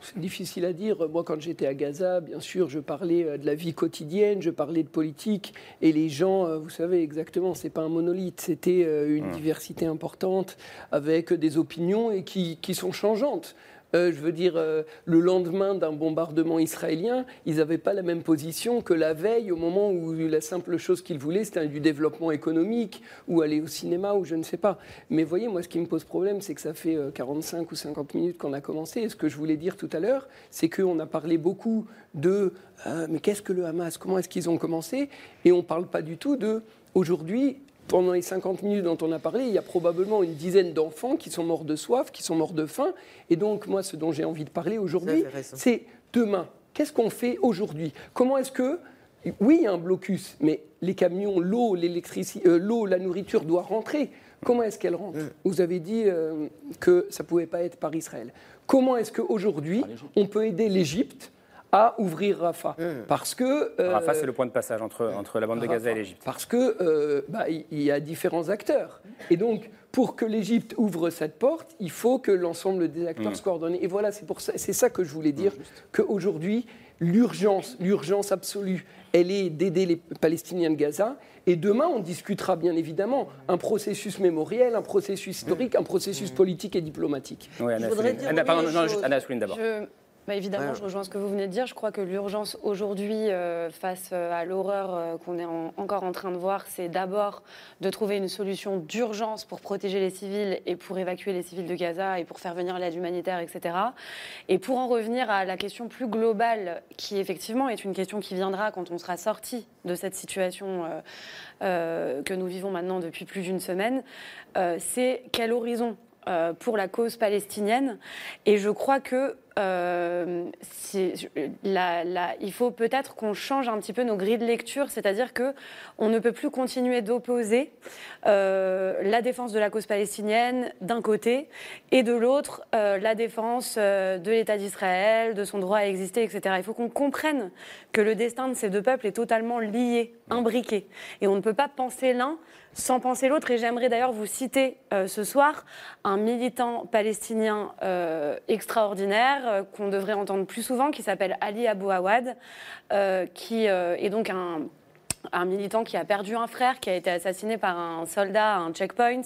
C'est difficile à dire. Moi, quand j'étais à Gaza, bien sûr, je parlais de la vie quotidienne, je parlais de politique, et les gens, vous savez exactement, c'est pas un monolithe, c'était une mmh. diversité importante avec des opinions et qui, qui sont changeantes. Euh, je veux dire, euh, le lendemain d'un bombardement israélien, ils n'avaient pas la même position que la veille, au moment où la simple chose qu'ils voulaient, c'était du développement économique, ou aller au cinéma, ou je ne sais pas. Mais voyez, moi, ce qui me pose problème, c'est que ça fait 45 euh, ou 50 minutes qu'on a commencé. Et ce que je voulais dire tout à l'heure, c'est qu'on a parlé beaucoup de mais qu'est-ce que le Hamas? Comment est-ce qu'ils ont commencé? Et on ne parle pas du tout de aujourd'hui, pendant les 50 minutes dont on a parlé, il y a probablement une dizaine d'enfants qui sont morts de soif, qui sont morts de faim. Et donc, moi, ce dont j'ai envie de parler aujourd'hui, c'est demain. Qu'est-ce qu'on fait aujourd'hui? Comment est-ce que. Oui, il y a un blocus, mais les camions, l'eau, l'électricité, euh, l'eau, la nourriture doit rentrer. Comment est-ce qu'elle rentre? Mm. Vous avez dit euh, que ça ne pouvait pas être par Israël. Comment est-ce qu'aujourd'hui, on peut aider l'Égypte à ouvrir Rafah. Mmh. Parce que. Euh, Rafah, c'est le point de passage entre, entre la bande de Gaza et l'Égypte. Parce que euh, bah, il y a différents acteurs. Et donc, pour que l'Égypte ouvre cette porte, il faut que l'ensemble des acteurs mmh. se coordonnent. Et voilà, c'est ça, ça que je voulais dire, mmh, qu'aujourd'hui, l'urgence, l'urgence absolue, elle est d'aider les Palestiniens de Gaza. Et demain, on discutera bien évidemment un processus mémoriel, un processus historique, un processus politique et diplomatique. Oui, Anna, je voudrais dire Anna, pardon, non, juste Anna d'abord Bah, évidemment, je rejoins ce que vous venez de dire. Je crois que l'urgence aujourd'hui, euh, face euh, à l'horreur euh, qu'on est encore en train de voir, c'est d'abord de trouver une solution d'urgence pour protéger les civils et pour évacuer les civils de Gaza et pour faire venir l'aide humanitaire, etc. Et pour en revenir à la question plus globale, qui effectivement est une question qui viendra quand on sera sorti de cette situation que nous vivons maintenant depuis plus d'une semaine, c'est quel horizon pour la cause palestinienne? Et je crois que euh, il faut peut-être qu'on change un petit peu nos grilles de lecture, c'est-à-dire que on ne peut plus continuer d'opposer euh, la défense de la cause palestinienne d'un côté et de l'autre euh, la défense de l'État d'Israël, de son droit à exister, etc. Il faut qu'on comprenne que le destin de ces deux peuples est totalement lié, imbriqué, et on ne peut pas penser l'un sans penser l'autre. Et j'aimerais d'ailleurs vous citer ce soir un militant palestinien extraordinaire euh, qu'on devrait entendre plus souvent, qui s'appelle Ali Abou Awad, euh, qui euh, est donc un un militant qui a perdu un frère, qui a été assassiné par un soldat à un checkpoint,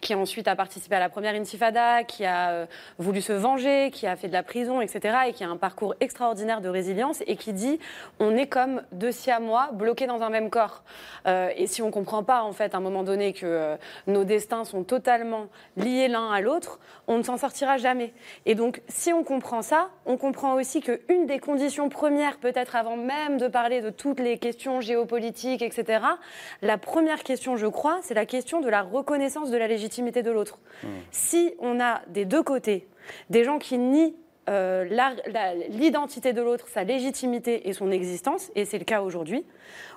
qui ensuite a participé à la première intifada, qui a euh, voulu se venger, qui a fait de la prison, etc., et qui a un parcours extraordinaire de résilience, et qui dit on est comme deux siamois bloqués dans un même corps. Euh, et si on ne comprend pas, en fait, à un moment donné, que euh, nos destins sont totalement liés l'un à l'autre, on ne s'en sortira jamais. Et donc, si on comprend ça, on comprend aussi qu'une des conditions premières, peut-être avant même de parler de toutes les questions géopolitiques, etc. La première question, je crois, c'est la question de la reconnaissance de la légitimité de l'autre. Mmh. Si on a des deux côtés des gens qui nient euh, l'identité de l'autre, sa légitimité et son existence, et c'est le cas aujourd'hui,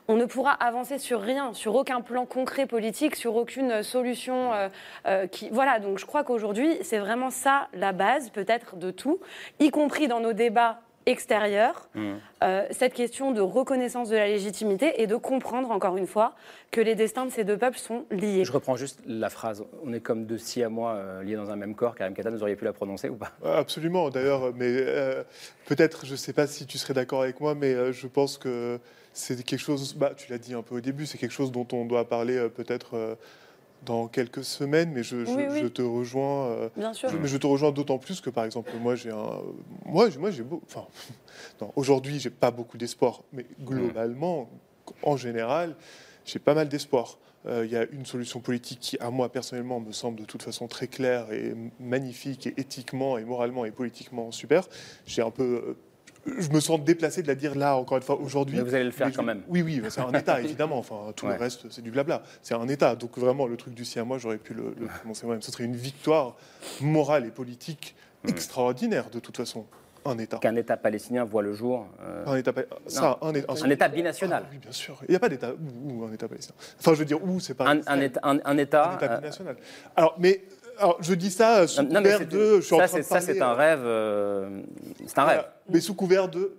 on ne pourra avancer sur rien, sur aucun plan concret politique, sur aucune solution euh, euh, qui. Voilà, donc je crois qu'aujourd'hui, c'est vraiment ça la base, peut-être, de tout, y compris dans nos débats extérieur, mmh. euh, cette question de reconnaissance de la légitimité et de comprendre, encore une fois, que les destins de ces deux peuples sont liés. Je reprends juste la phrase. On est comme deux si à moi euh, liés dans un même corps. Karim Kata, vous auriez pu la prononcer ou pas? Absolument, d'ailleurs. Mais euh, peut-être, je ne sais pas si tu serais d'accord avec moi, mais je pense que c'est quelque chose, bah, tu l'as dit un peu au début, c'est quelque chose dont on doit parler peut-être dans quelques semaines, mais je, je, te rejoins. Euh, Bien sûr. mais je te rejoins d'autant plus que, par exemple, moi, j'ai un. Moi, moi j'ai beau. Enfin, aujourd'hui, j'ai pas beaucoup d'espoir, mais globalement, en général, j'ai pas mal d'espoir. Euh, il y a une solution politique qui, à moi personnellement, me semble de toute façon très claire et magnifique, et éthiquement et moralement et politiquement super. J'ai un peu euh, je me sens déplacé de la dire là, encore une fois, aujourd'hui. Mais vous allez le faire quand même. Oui, oui, c'est un État, évidemment. Enfin, tout le reste, c'est du blabla. C'est un État. Donc, vraiment, le truc du sien, moi, j'aurais pu le, prononcer moi-même. Ce serait une victoire morale et politique hmm. extraordinaire, de toute façon. Un État. Qu'un État palestinien voit le jour. Euh, un État, ça, un, un, État binational. Ah oui, bien sûr. Il n'y a pas d'État où un État palestinien. Enfin, je veux dire, où c'est pas. Un, un, État, un, État, un État binational. Alors, mais alors, je dis ça sous couvert de. ça, c'est un rêve. Euh, c'est un rêve. Mais sous couvert de.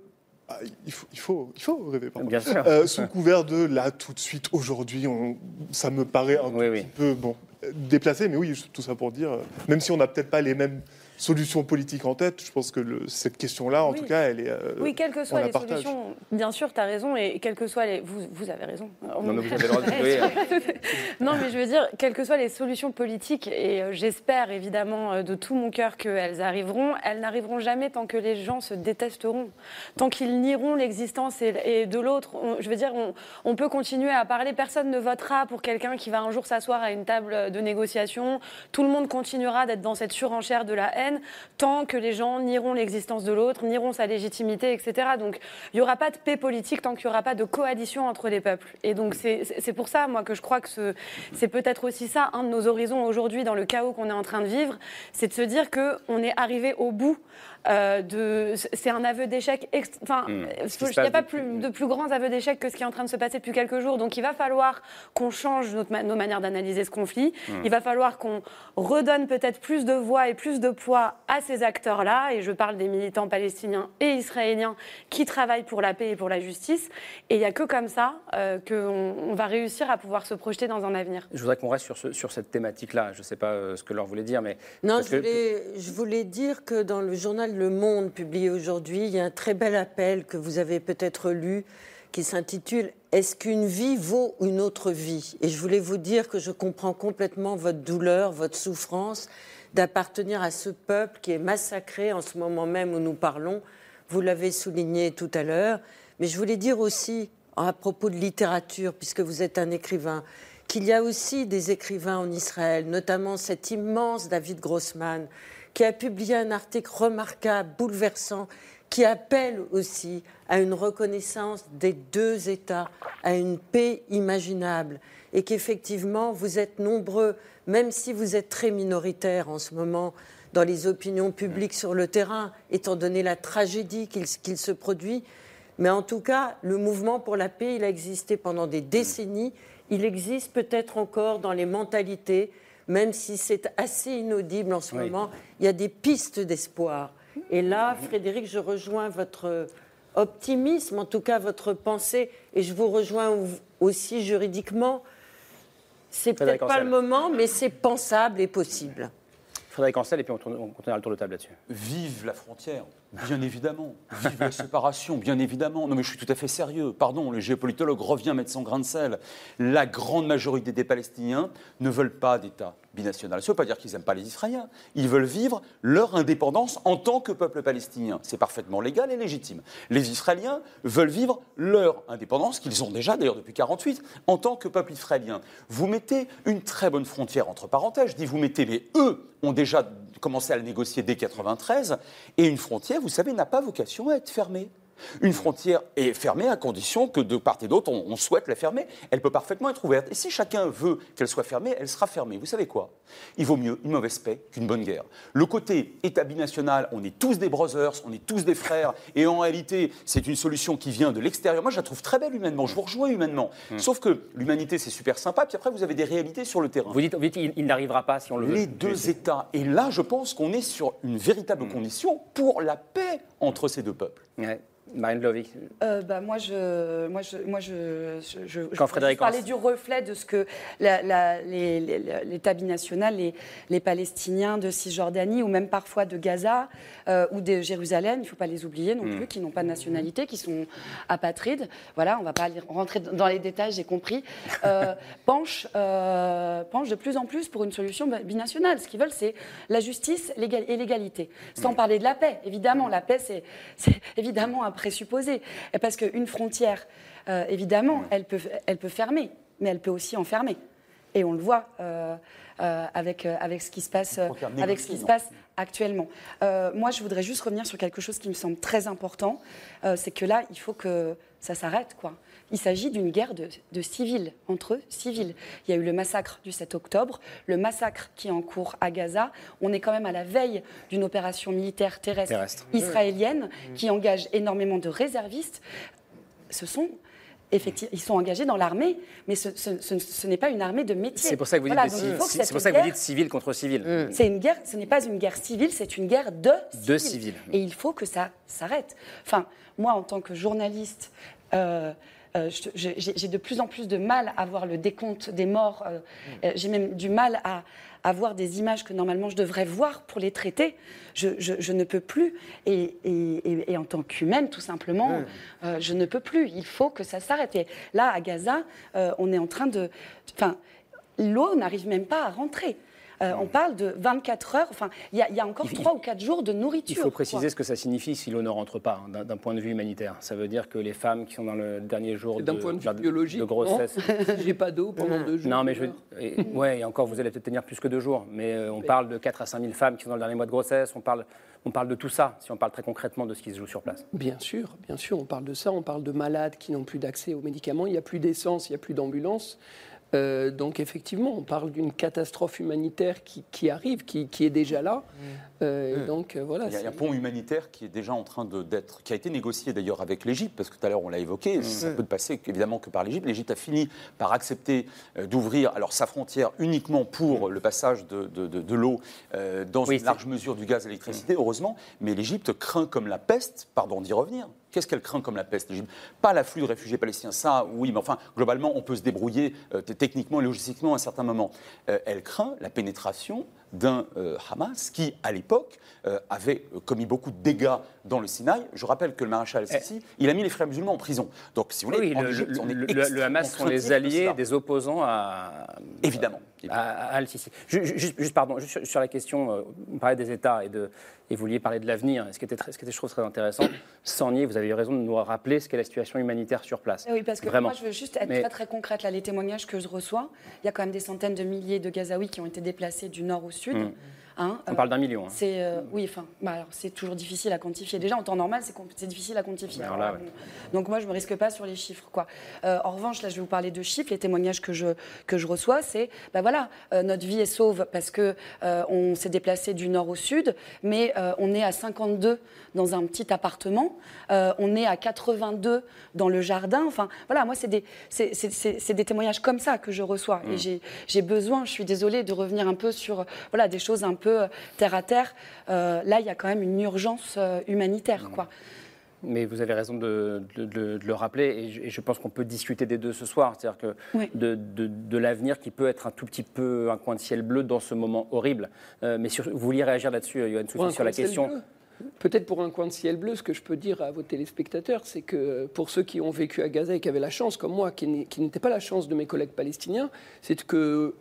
Ah, il, faut, il, faut, il faut rêver. Bien sûr. Euh, sous couvert de là, tout de suite, aujourd'hui, ça me paraît un petit peu bon, déplacé, mais oui, tout ça pour dire, euh, même si on n'a peut-être pas les mêmes solution politique en tête. Je pense que le, cette question-là, en tout cas, elle est. Euh, oui, quelles que soient les solutions, bien sûr, tu as raison, et quelles que soient les. Vous, vous avez raison. Non, mais vous avez le droit de Non, mais je veux dire, quelles que soient les solutions politiques, et euh, j'espère évidemment euh, de tout mon cœur qu'elles arriveront, elles n'arriveront jamais tant que les gens se détesteront, tant qu'ils nieront l'existence et, de l'autre. Je veux dire, on, on peut continuer à parler, personne ne votera pour quelqu'un qui va un jour s'asseoir à une table de négociation, tout le monde continuera d'être dans cette surenchère de la haine tant que les gens nieront l'existence de l'autre, nieront sa légitimité, etc. Donc il n'y aura pas de paix politique tant qu'il n'y aura pas de coalition entre les peuples. Et donc c'est pour ça, moi, que je crois que c'est peut-être aussi ça, un de nos horizons aujourd'hui dans le chaos qu'on est en train de vivre, c'est de se dire qu'on est arrivé au bout euh, c'est un aveu d'échec. Enfin, il n'y a pas plus, de plus grands aveux d'échec que ce qui est en train de se passer depuis quelques jours. Donc, il va falloir qu'on change nos manières d'analyser ce conflit. Hmm. Il va falloir qu'on redonne peut-être plus de voix et plus de poids à ces acteurs-là. Et je parle des militants palestiniens et israéliens qui travaillent pour la paix et pour la justice. Et il n'y a que comme ça euh, qu'on va réussir à pouvoir se projeter dans un avenir. Je voudrais qu'on reste sur, ce, sur cette thématique-là. Je ne sais pas euh, ce que Laure voulait dire, mais non, je voulais, je voulais dire que dans le journal le Monde publié aujourd'hui, il y a un très bel appel que vous avez peut-être lu qui s'intitule Est-ce qu'une vie vaut une autre vie? Et je voulais vous dire que je comprends complètement votre douleur, votre souffrance d'appartenir à ce peuple qui est massacré en ce moment même où nous parlons. Vous l'avez souligné tout à l'heure. Mais je voulais dire aussi, à propos de littérature, puisque vous êtes un écrivain, qu'il y a aussi des écrivains en Israël, notamment cet immense David Grossman, qui a publié un article remarquable, bouleversant, qui appelle aussi à une reconnaissance des deux États, à une paix imaginable, et qu'effectivement, vous êtes nombreux, même si vous êtes très minoritaires en ce moment dans les opinions publiques sur le terrain, étant donné la tragédie qu'il se produit, mais en tout cas, le mouvement pour la paix, il a existé pendant des décennies, il existe peut-être encore dans les mentalités, même si c'est assez inaudible en ce moment, il y a des pistes d'espoir. Et là, Frédéric, je rejoins votre optimisme, en tout cas votre pensée, et je vous rejoins aussi juridiquement. C'est peut-être pas le moment, mais c'est pensable et possible. Frédéric Ancel, et puis on, tourne, on continuera le tour de table là-dessus. Vive la frontière, bien évidemment. Vive la séparation, bien évidemment. Non, mais je suis tout à fait sérieux. Pardon, le géopolitologue revient mettre son grain de sel. La grande majorité des Palestiniens ne veulent pas d'État binational. Ça ne veut pas dire qu'ils n'aiment pas les Israéliens. Ils veulent vivre leur indépendance en tant que peuple palestinien. C'est parfaitement légal et légitime. Les Israéliens veulent vivre leur indépendance, qu'ils ont déjà d'ailleurs depuis 1948, en tant que peuple israélien. Vous mettez une très bonne frontière entre parenthèses. Je dis vous mettez, mais eux ont déjà commencé à le négocier dès 1993. Et une frontière, vous savez, n'a pas vocation à être fermée. Une frontière est fermée à condition que de part et d'autre, on, souhaite la fermer. Elle peut parfaitement être ouverte. Et si chacun veut qu'elle soit fermée, elle sera fermée. Vous savez quoi? Il vaut mieux une mauvaise paix qu'une bonne guerre. Le côté établi national, on est tous des brothers, on est tous des frères, et en réalité, c'est une solution qui vient de l'extérieur. Moi, je la trouve très belle humainement. Je vous rejoins humainement. Hmm. Sauf que l'humanité, c'est super sympa, puis après, vous avez des réalités sur le terrain. Vous dites, il, n'arrivera pas si on le veut. Les deux États. Et là, je pense qu'on est sur une véritable hmm. condition pour la paix entre ces deux peuples. Marine Lovic euh, bah, Moi, je, moi, je, moi, je, je, Quand Frédéric parlais du reflet de ce que l'État binational, les, les, Palestiniens de Cisjordanie ou même parfois de Gaza euh, ou de Jérusalem, il ne faut pas les oublier non hmm. plus, qui n'ont pas de nationalité, qui sont apatrides. Voilà, on ne va pas rentrer dans les détails, j'ai compris. Euh, penchent, euh, penchent de plus en plus pour une solution binationale. Ce qu'ils veulent, c'est la justice et l'égalité. Sans hmm. parler de la paix, évidemment. La paix, c'est évidemment un présupposé. Parce qu'une frontière, euh, évidemment, elle peut, elle peut fermer, mais elle peut aussi enfermer. Et on le voit euh, euh, avec, avec ce qui se passe, avec ce qui se passe actuellement. moi, je voudrais juste revenir sur quelque chose qui me semble très important. c'est que là, il faut que ça s'arrête, quoi. Il s'agit d'une guerre de, civils, entre civils. Il y a eu le massacre du 7 octobre, le massacre qui est en cours à Gaza. On est quand même à la veille d'une opération militaire terrestre, israélienne qui engage énormément de réservistes. Ce sont effectivement, ils sont engagés dans l'armée, mais ce, n'est pas une armée de métier. C'est pour ça que vous dites, pour ça que vous dites civil contre civil. Mm. C'est une guerre, ce n'est pas une guerre civile, c'est une guerre de civils. De civils. Et il faut que ça s'arrête. Enfin, moi, en tant que journaliste, euh, euh, j'ai de plus en plus de mal à voir le décompte des morts. Euh, euh, j'ai même du mal à, voir des images que normalement je devrais voir pour les traiter. Je, ne peux plus. Et, en tant qu'humaine, tout simplement, je ne peux plus. Il faut que ça s'arrête. Et là, à Gaza, on est en train de. Enfin, l'eau n'arrive même pas à rentrer. Euh, on parle de 24 heures, enfin, il y, a encore 3 ou 4 jours de nourriture. Il faut préciser ce que ça signifie si l'eau ne rentre pas, hein, d'un point de vue humanitaire. Ça veut dire que les femmes qui sont dans le dernier jour de, point de, vue biologique, de grossesse. J'ai pas d'eau pendant deux jours. Non, mais je et, ouais, et encore, vous allez peut-être tenir plus que deux jours. Mais euh, on parle de 4 à 5 000 femmes qui sont dans le dernier mois de grossesse. On parle, on parle de tout ça, si on parle très concrètement de ce qui se joue sur place. Bien sûr, bien sûr, on parle de ça. On parle de malades qui n'ont plus d'accès aux médicaments. Il n'y a plus d'essence, il n'y a plus d'ambulance. Euh, donc effectivement, on parle d'une catastrophe humanitaire qui, arrive, qui, est déjà là. Mmh. Euh, mmh. donc euh, voilà. Il y, a, un pont humanitaire qui est déjà en train d'être, qui a été négocié d'ailleurs avec l'Égypte, parce que tout à l'heure on l'a évoqué. Mmh. Ça peut passer évidemment que par l'Égypte. L'Égypte a fini par accepter d'ouvrir alors sa frontière uniquement pour le passage de, l'eau dans une large mesure du gaz et l'électricité, heureusement. Mais l'Égypte craint comme la peste, pardon d'y revenir, Qu'est-ce qu'elle craint comme la peste, Pas l'afflux de réfugiés palestiniens, ça, oui, mais enfin, globalement, on peut se débrouiller techniquement et logistiquement à un certain moment. Euh, elle craint la pénétration d'un Hamas qui, à l'époque, avait commis beaucoup de dégâts dans le Sinaï. Je rappelle que le maréchal eh. Sissi, il a mis les frères musulmans en prison. Donc, si vous voulez, le, Hamas sont les alliés des opposants à. Évidemment. À, Al-Sisi. Juste, pardon, juste sur, la question, vous parlez des États et, de, et vous vouliez parler de l'avenir. Ce qui était, ce qui était, je trouve, très intéressant, sans nier, vous avez eu raison de nous rappeler ce qu'est la situation humanitaire sur place. Oui, parce que moi, je veux juste être très, très concrète. Là, les témoignages que je reçois, il y a quand même des centaines de milliers de Gazaouis qui ont été déplacés du nord au sud. Mmh. Hein, On parle d'un million. Hein. C'est euh, oui, enfin, bah, c'est toujours difficile à quantifier. Déjà en temps normal, c'est difficile à quantifier. Donc moi, je me risque pas sur les chiffres, quoi. Euh, en revanche, là, je vais vous parler de chiffres. Les témoignages que je que je reçois, c'est, bah voilà, euh, notre vie est sauve parce que on s'est déplacé du nord au sud, mais on est à 52 dans un petit appartement, on est à 82 dans le jardin. Enfin, voilà, moi, c'est des c'est des témoignages comme ça que je reçois et mmh. j'ai besoin. Je suis désolée de revenir un peu sur voilà des choses un peu euh, terre à terre, euh, là, il y a quand même une urgence euh, humanitaire. Quoi. Mais vous avez raison de, le rappeler, et je, pense qu'on peut discuter des deux ce soir. C'est-à-dire que de, l'avenir qui peut être un tout petit peu un coin de ciel bleu dans ce moment horrible. mais vous vouliez réagir là-dessus, Yohann Soufi, sur la question Peut-être pour un coin de ciel bleu, ce que je peux dire à vos téléspectateurs, c'est que pour ceux qui ont vécu à Gaza et qui avaient la chance, comme moi, qui n'étaient pas la chance de mes collègues palestiniens, c'est que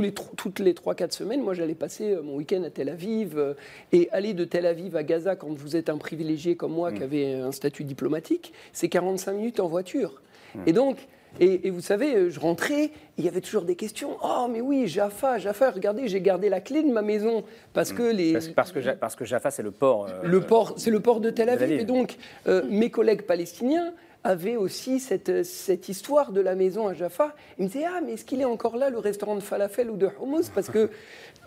les, toutes les 3-4 semaines, moi j'allais passer euh, mon week-end à Tel Aviv euh, et aller de Tel Aviv à Gaza quand vous êtes un privilégié comme moi qui mm. avait un statut diplomatique, c'est 45 minutes en voiture. Mm. Et donc, et, vous savez, euh, je rentrais, il y avait toujours des questions. Oh, mais oui, Jaffa, Jaffa, regardez, j'ai gardé la clé de ma maison parce mm. que les. Parce, que, parce que Jaffa, c'est le port. le port, c'est le port de Tel Aviv. Et donc, mes collègues palestiniens avait aussi cette, cette, histoire de la maison à Jaffa. Il me disait Ah, mais est-ce qu'il est encore là, le restaurant de falafel ou de hummus? Parce que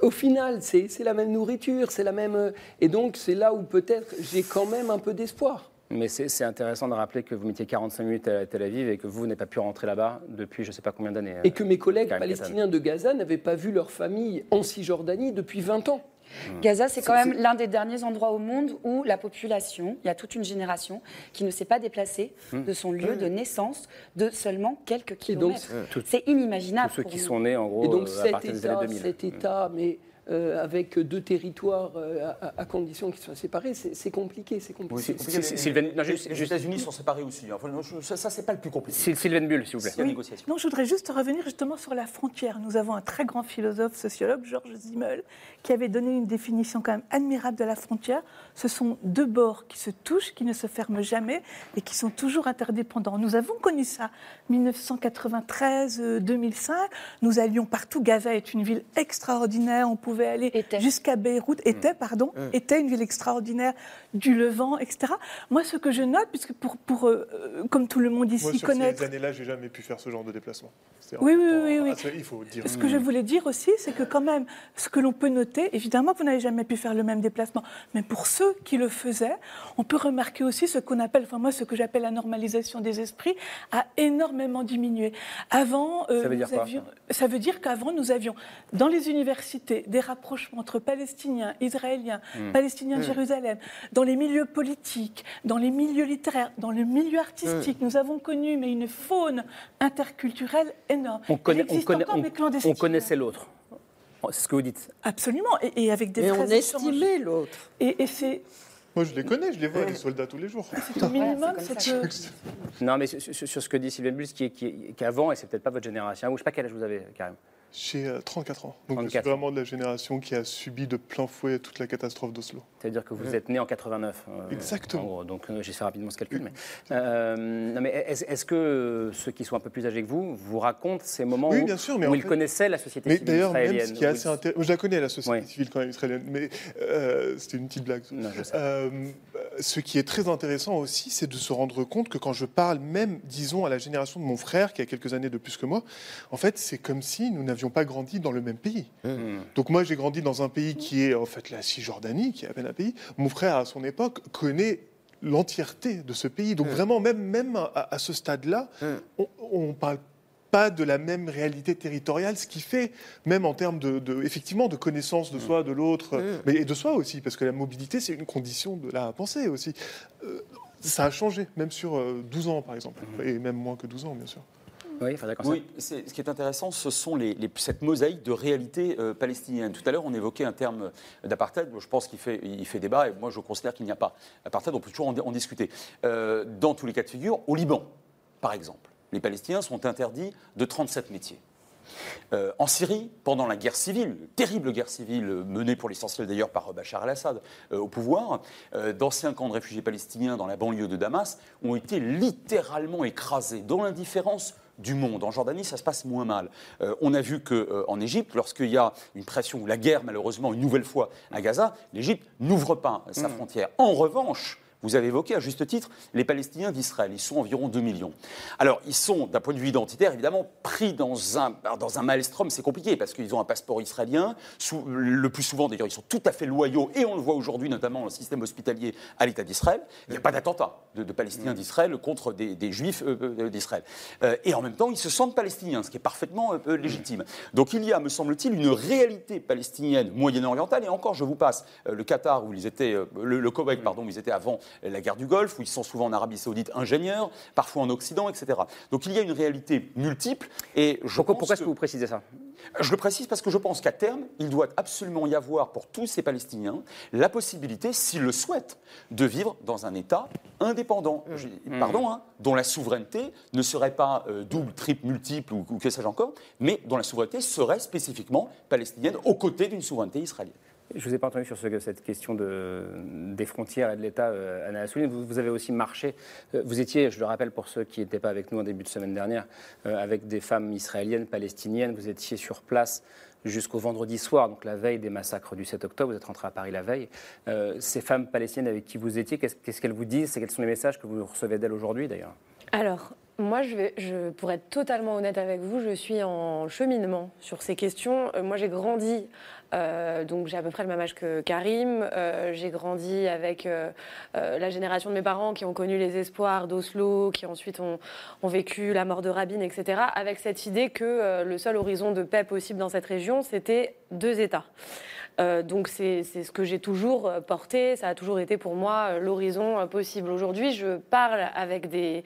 au final, c'est la même nourriture, c'est la même. Et donc, c'est là où peut-être j'ai quand même un peu d'espoir. Mais c'est intéressant de rappeler que vous mettiez 45 minutes à Tel Aviv et que vous n'avez pas pu rentrer là-bas depuis je ne sais pas combien d'années. Et que mes collègues palestiniens de Gaza n'avaient pas vu leur famille en Cisjordanie depuis 20 ans. Mmh. Gaza, c'est quand même l'un des derniers endroits au monde où la population, il y a toute une génération qui ne s'est pas déplacée mmh. de son lieu de naissance de seulement quelques kilomètres. C'est inimaginable. Tous ceux qui sont nés, en gros, et donc, euh, à partir des années 2000. Cet État, mais euh, avec deux territoires euh, à, condition qu'ils soient séparés, c'est compliqué. C'est compliqué. les États-Unis sont séparés aussi. ça, ça c'est pas le plus compliqué. Sylvain Bull, s'il vous plaît. Non, je voudrais juste revenir justement sur la frontière. Nous avons un très grand philosophe, sociologue, Georges Simmel, qui avait donné une définition quand même admirable de la frontière. Ce sont deux bords qui se touchent, qui ne se ferment jamais et qui sont toujours interdépendants. Nous avons connu ça. 1993-2005, nous allions partout. Gaza est une ville extraordinaire. On pouvait aller jusqu'à Beyrouth, mm. était, pardon, mm. était une ville extraordinaire du Levant, etc. Moi, ce que je note, puisque pour, pour euh, comme tout le monde ici Moi, sur connaître... ces années-là, j'ai jamais pu faire ce genre de déplacement. Oui, oui, oui, oui. il faut dire. Ce que je voulais dire aussi, c'est que quand même, ce que l'on peut noter, évidemment que vous n'avez jamais pu faire le même déplacement, mais pour ceux qui le faisaient, on peut remarquer aussi ce qu'on appelle, enfin moi, ce que j'appelle la normalisation des esprits a énormément diminué. Avant, euh, ça veut dire quoi Ça veut dire qu'avant, nous avions dans les universités des rapprochements entre Palestiniens, Israéliens, hmm. Palestiniens de hmm. Jérusalem, dans les milieux politiques, dans les milieux littéraires, dans le milieu artistique. Hmm. Nous avons connu mais une faune interculturelle énorme. On, connaît, on, connaissait l'autre. C'est ce que vous dites. Absolument, et, avec des Mais on estimait l'autre. Et, c'est moi, je les connais, je les vois, les soldats, tous les jours. C'est au minimum, Non, mais sur, ce que dit Sylvain Bulls, qui, qui, qui, avant, et c'est peut-être pas votre génération, ou je sais pas quel âge vous avez, Karim j'ai 34 euh, ans. Donc je suis vraiment de la génération qui a subi de plein fouet toute la catastrophe d'Oslo. C'est-à-dire que vous êtes né en 89. Euh, Exactement. donc euh, j'ai fait rapidement ce calcul. Mais, mais est-ce que ceux qui sont un peu plus âgés que vous vous racontent ces moments oui, où, bien sûr, mais où ils connaissaient la société civile israélienne D'ailleurs, même ce qui est assez intéressant, je la connais la société civile quand même israélienne, mais c'était une petite blague. Non, je sais. ce qui est très intéressant aussi, c'est de se rendre compte que quand je parle même, disons, à la génération de mon frère qui a quelques années de plus que moi, en fait, c'est comme si nous n'avions pas grandi dans le même pays. Mmh. Donc moi, j'ai grandi dans un pays qui est en fait la Cisjordanie, qui est à peine un pays. Mon frère, à son époque, connaît l'entièreté de ce pays. Donc mmh. vraiment, même, même à, ce stade-là, mmh. on ne parle pas de la même réalité territoriale, ce qui fait, même en termes de, effectivement, de connaissance de soi, de l'autre, mais et de soi aussi, parce que la mobilité, c'est une condition de la pensée aussi. Euh, ça a changé, même sur 12 euh, ans, par exemple, et même moins que 12 ans, bien sûr. Oui, oui ce qui est intéressant, ce sont les, cette mosaïque de réalité euh, palestinienne. Tout à l'heure, on évoquait un terme d'apartheid. Je pense qu'il fait, il fait débat et moi, je considère qu'il n'y a pas. Apartheid, on peut toujours en, discuter. Euh, dans tous les cas de figure, au Liban, par exemple, les Palestiniens sont interdits de 37 métiers. Euh, en Syrie, pendant la guerre civile, terrible guerre civile menée pour l'essentiel d'ailleurs par Bachar el-Assad euh, au pouvoir, euh, d'anciens camps de réfugiés palestiniens dans la banlieue de Damas ont été littéralement écrasés dans l'indifférence du monde. En Jordanie, ça se passe moins mal. on a vu qu'en Égypte, lorsqu'il y a une pression ou la guerre, malheureusement, une nouvelle fois à Gaza, l'Égypte n'ouvre pas sa mmh. frontière. En revanche, vous avez évoqué à juste titre les Palestiniens d'Israël. Ils sont environ 2 millions. Alors, ils sont, d'un point de vue identitaire, évidemment, pris dans un, dans un maelstrom. C'est compliqué parce qu'ils ont un passeport israélien. le plus souvent, d'ailleurs, ils sont tout à fait loyaux, et on le voit aujourd'hui, notamment dans le système hospitalier à l'État d'Israël. Il n'y a pas d'attentat de, Palestiniens mm. d'Israël contre des, Juifs euh, euh, d'Israël. Euh, et en même temps, ils se sentent palestiniens, ce qui est parfaitement légitime. Donc, il y a, me semble-t-il, une réalité palestinienne moyen-orientale. Et encore, je vous passe le Qatar, où ils étaient, le, le Koweït, pardon, où ils étaient avant la guerre du Golfe, où ils sont souvent en Arabie Saoudite ingénieurs, parfois en Occident, etc. Donc il y a une réalité multiple. Et je pourquoi, pourquoi est-ce que vous précisez ça? Je le précise parce que je pense qu'à terme, il doit absolument y avoir pour tous ces Palestiniens la possibilité, s'ils le souhaitent, de vivre dans un État indépendant, mmh. pardon, hein, dont la souveraineté ne serait pas euh, double, triple, multiple ou, ou que sais-je encore, mais dont la souveraineté serait spécifiquement palestinienne aux côtés d'une souveraineté israélienne. Je ne vous ai pas entendu sur cette question de, des frontières et de l'État, euh, Anna Assouline. Vous, avez aussi marché, euh, vous étiez, je le rappelle pour ceux qui n'étaient pas avec nous en début de semaine dernière, euh, avec des femmes israéliennes, palestiniennes. Vous étiez sur place jusqu'au vendredi soir, donc la veille des massacres du 7 octobre. Vous êtes rentré à Paris la veille. ces femmes palestiniennes avec qui vous étiez, qu'est-ce qu'elles vous disent? Quels sont les messages que vous recevez d'elles aujourd'hui d'ailleurs? Alors, moi, je vais, pour être totalement honnête avec vous, je suis en cheminement sur ces questions. moi, j'ai grandi euh, donc j'ai à peu près le même âge que Karim. Euh, j'ai grandi avec euh, la génération de mes parents qui ont connu les espoirs d'Oslo, qui ensuite ont, ont, vécu la mort de Rabin, etc. Avec cette idée que le seul horizon de paix possible dans cette région, c'était deux États. Donc c'est ce que j'ai toujours porté, ça a toujours été pour moi l'horizon possible. Aujourd'hui, je parle avec des,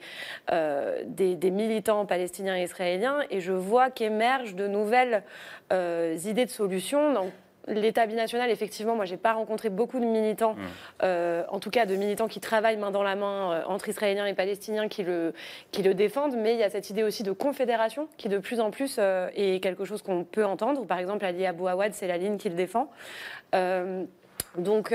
militants palestiniens et israéliens et je vois qu'émergent de nouvelles idées de solutions. L'État binational, effectivement, moi, j'ai pas rencontré beaucoup de militants, mmh. euh, en tout cas de militants qui travaillent main dans la main euh, entre Israéliens et Palestiniens qui le, qui le défendent, mais il y a cette idée aussi de confédération qui, de plus en plus, euh, est quelque chose qu'on peut entendre. Par exemple, Ali Abou Awad, c'est la ligne qu'il défend. Donc,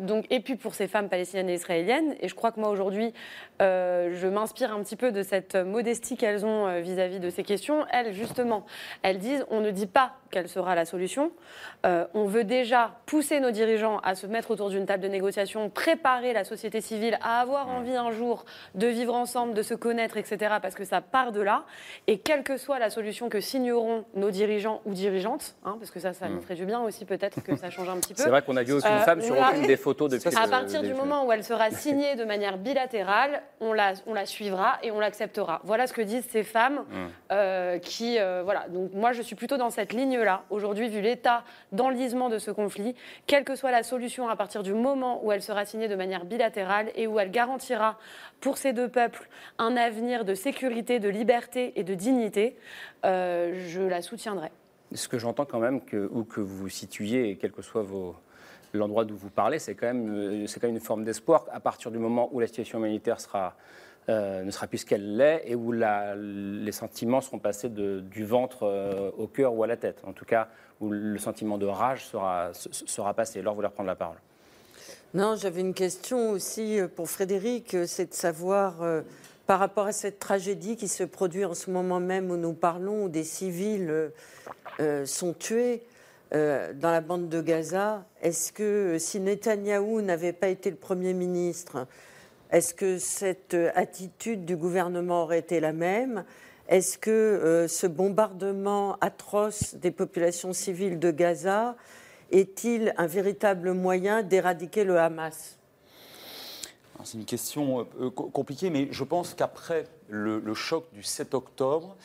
donc, et puis pour ces femmes palestiniennes et israéliennes, et je crois que moi aujourd'hui, euh, je m'inspire un petit peu de cette modestie qu'elles ont euh, vis-à-vis de ces questions. Elles, justement, elles disent on ne dit pas quelle sera la solution. Euh, on veut déjà pousser nos dirigeants à se mettre autour d'une table de négociation, préparer la société civile à avoir envie un jour de vivre ensemble, de se connaître, etc. Parce que ça part de là. Et quelle que soit la solution que signeront nos dirigeants ou dirigeantes, hein, parce que ça, ça nous ferait du bien aussi peut-être que ça change un petit peu. C'est vrai qu'on a vu aucune femme sur aucune des photos depuis. À partir du moment où elle sera signée de manière bilatérale, on la, on la suivra et on l'acceptera. Voilà ce que disent ces femmes mmh. euh, qui, euh, voilà. Donc moi, je suis plutôt dans cette ligne-là. Aujourd'hui, vu l'état d'enlisement de ce conflit, quelle que soit la solution à partir du moment où elle sera signée de manière bilatérale et où elle garantira pour ces deux peuples un avenir de sécurité, de liberté et de dignité, euh, je la soutiendrai. Ce que j'entends quand même, où que vous vous situiez, quel que soit l'endroit d'où vous parlez, c'est quand, même, euh, quand même une forme d'espoir à partir du moment où la situation humanitaire euh, ne sera plus ce qu'elle l'est et où les sentiments seront passés du ventre euh, au cœur ou à la tête. En tout cas, où le sentiment de rage sera, sera passé. Alors, vous reprendre la parole Non, j'avais une question aussi pour Frédéric, c'est de savoir, par rapport à cette tragédie qui se produit en ce moment même où nous parlons, où des civils sont tués, euh, dans la bande de Gaza. Est-ce que si Netanyahou n'avait pas été le Premier ministre, est-ce que cette attitude du gouvernement aurait été la même? Est-ce que euh, ce bombardement atroce des populations civiles de Gaza est-il un véritable moyen d'éradiquer le Hamas? C'est une question euh, compliquée, mais je pense qu'après le, choc du 7 octobre,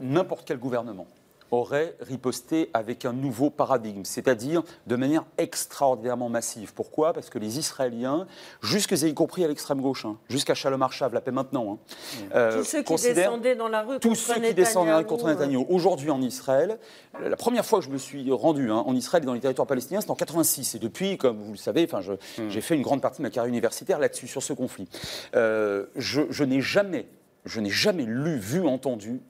n'importe quel gouvernement aurait riposté avec un nouveau paradigme, c'est-à-dire de manière extraordinairement massive. Pourquoi? Parce que les Israéliens, jusque y compris à l'extrême gauche, hein, jusqu'à Shalom Arshav, la paix maintenant, hein, mmh. euh, tous ceux qui descendaient dans la rue tous ceux qui descendaient contre Netanyahu. Aujourd'hui en Israël, la première fois que je me suis rendu hein, en Israël et dans les territoires palestiniens, c'était en 86. Et depuis, comme vous le savez, enfin, mmh. j'ai fait une grande partie de ma carrière universitaire là-dessus, sur ce conflit. Euh, je, je n'ai jamais, je n'ai jamais lu, vu, entendu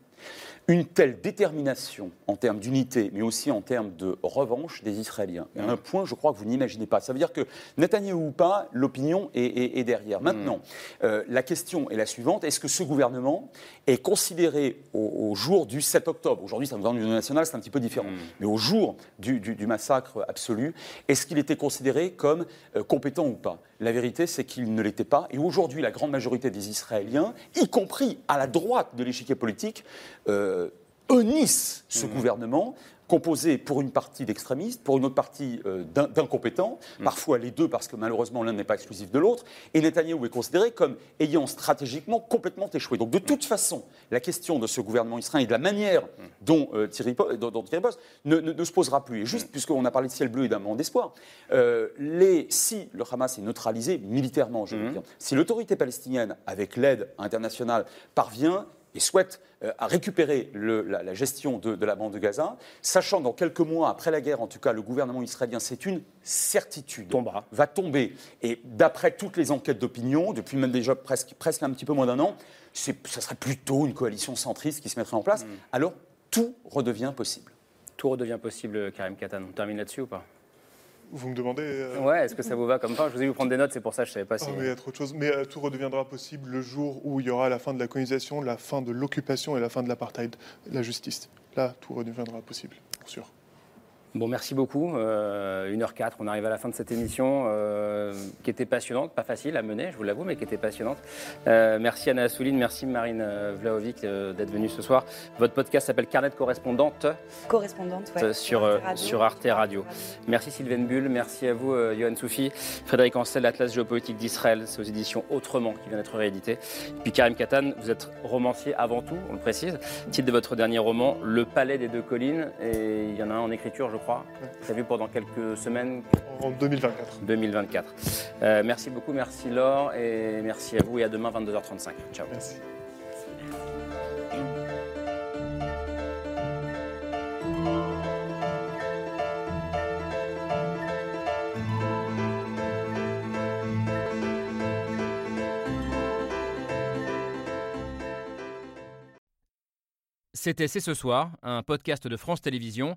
une telle détermination en termes d'unité, mais aussi en termes de revanche des Israéliens. À un point, je crois que vous n'imaginez pas. Ça veut dire que Netanyahu ou pas, l'opinion est, derrière. Maintenant, euh, la question est la suivante est-ce que ce gouvernement est considéré au, jour du 7 octobre? Aujourd'hui, ça nous donne une nationale, c'est un petit peu différent. Mm. Mais au jour du, massacre absolu, est-ce qu'il était considéré comme euh, compétent ou pas? La vérité, c'est qu'il ne l'était pas. Et aujourd'hui, la grande majorité des Israéliens, y compris à la droite de l'échiquier politique, euh, honnissent ce mmh. gouvernement composé pour une partie d'extrémistes, pour une autre partie euh, d'incompétents, mmh. parfois les deux parce que malheureusement l'un n'est pas exclusif de l'autre, et Netanyahou est considéré comme ayant stratégiquement complètement échoué. Donc de toute façon, la question de ce gouvernement israélien et de la manière mmh. dont, euh, Thierry, dont, ne, se posera plus. Et juste, puisqu'on a parlé de ciel bleu et d'un moment d'espoir, les, si le Hamas est neutralisé militairement, je veux dire, si l'autorité palestinienne, avec l'aide internationale, parvient et souhaite euh, à récupérer la, gestion de, la bande de Gaza, sachant dans quelques mois après la guerre, en tout cas, le gouvernement israélien, c'est une certitude, va tomber. Et d'après toutes les enquêtes d'opinion, depuis même déjà presque, presque un petit peu moins d'un an, ce serait plutôt une coalition centriste qui se mettrait en place. Mm. Alors tout redevient possible. Tout redevient possible, Karim Katan. On termine là-dessus ou pas? Vous me demandez euh, Ouais, est-ce que ça vous va comme ça Je vous ai vu prendre des notes, c'est pour ça que je ne savais pas si. Oh, mais il y a trop de choses. Mais euh, tout redeviendra possible le jour où il y aura la fin de la colonisation, la fin de l'occupation et la fin de l'apartheid, la justice. Là, tout redeviendra possible, pour sûr. Bon, merci beaucoup. 1h04, euh, on arrive à la fin de cette émission euh, qui était passionnante, pas facile à mener, je vous l'avoue, mais qui était passionnante. Euh, merci Anna Assouline, merci Marine Vlaovic d'être venue ce soir. Votre podcast s'appelle Carnet de correspondante. Correspondante, Sur, sur Arte Radio. Merci Sylvain Bull, merci à vous Johan Soufi, Frédéric Ancel, l'Atlas géopolitique d'Israël, c'est aux éditions Autrement qui vient d'être réédité. Et puis Karim Katan, vous êtes romancier avant tout, on le précise. Titre de votre dernier roman, Le Palais des deux collines, et il y en a un en écriture, je crois crois, prévu pendant quelques semaines. En 2024. 2024. Euh, merci beaucoup, merci Laure, et merci à vous, et à demain 22h35. Ciao. Merci. C'était C'est ce soir, un podcast de France Télévisions.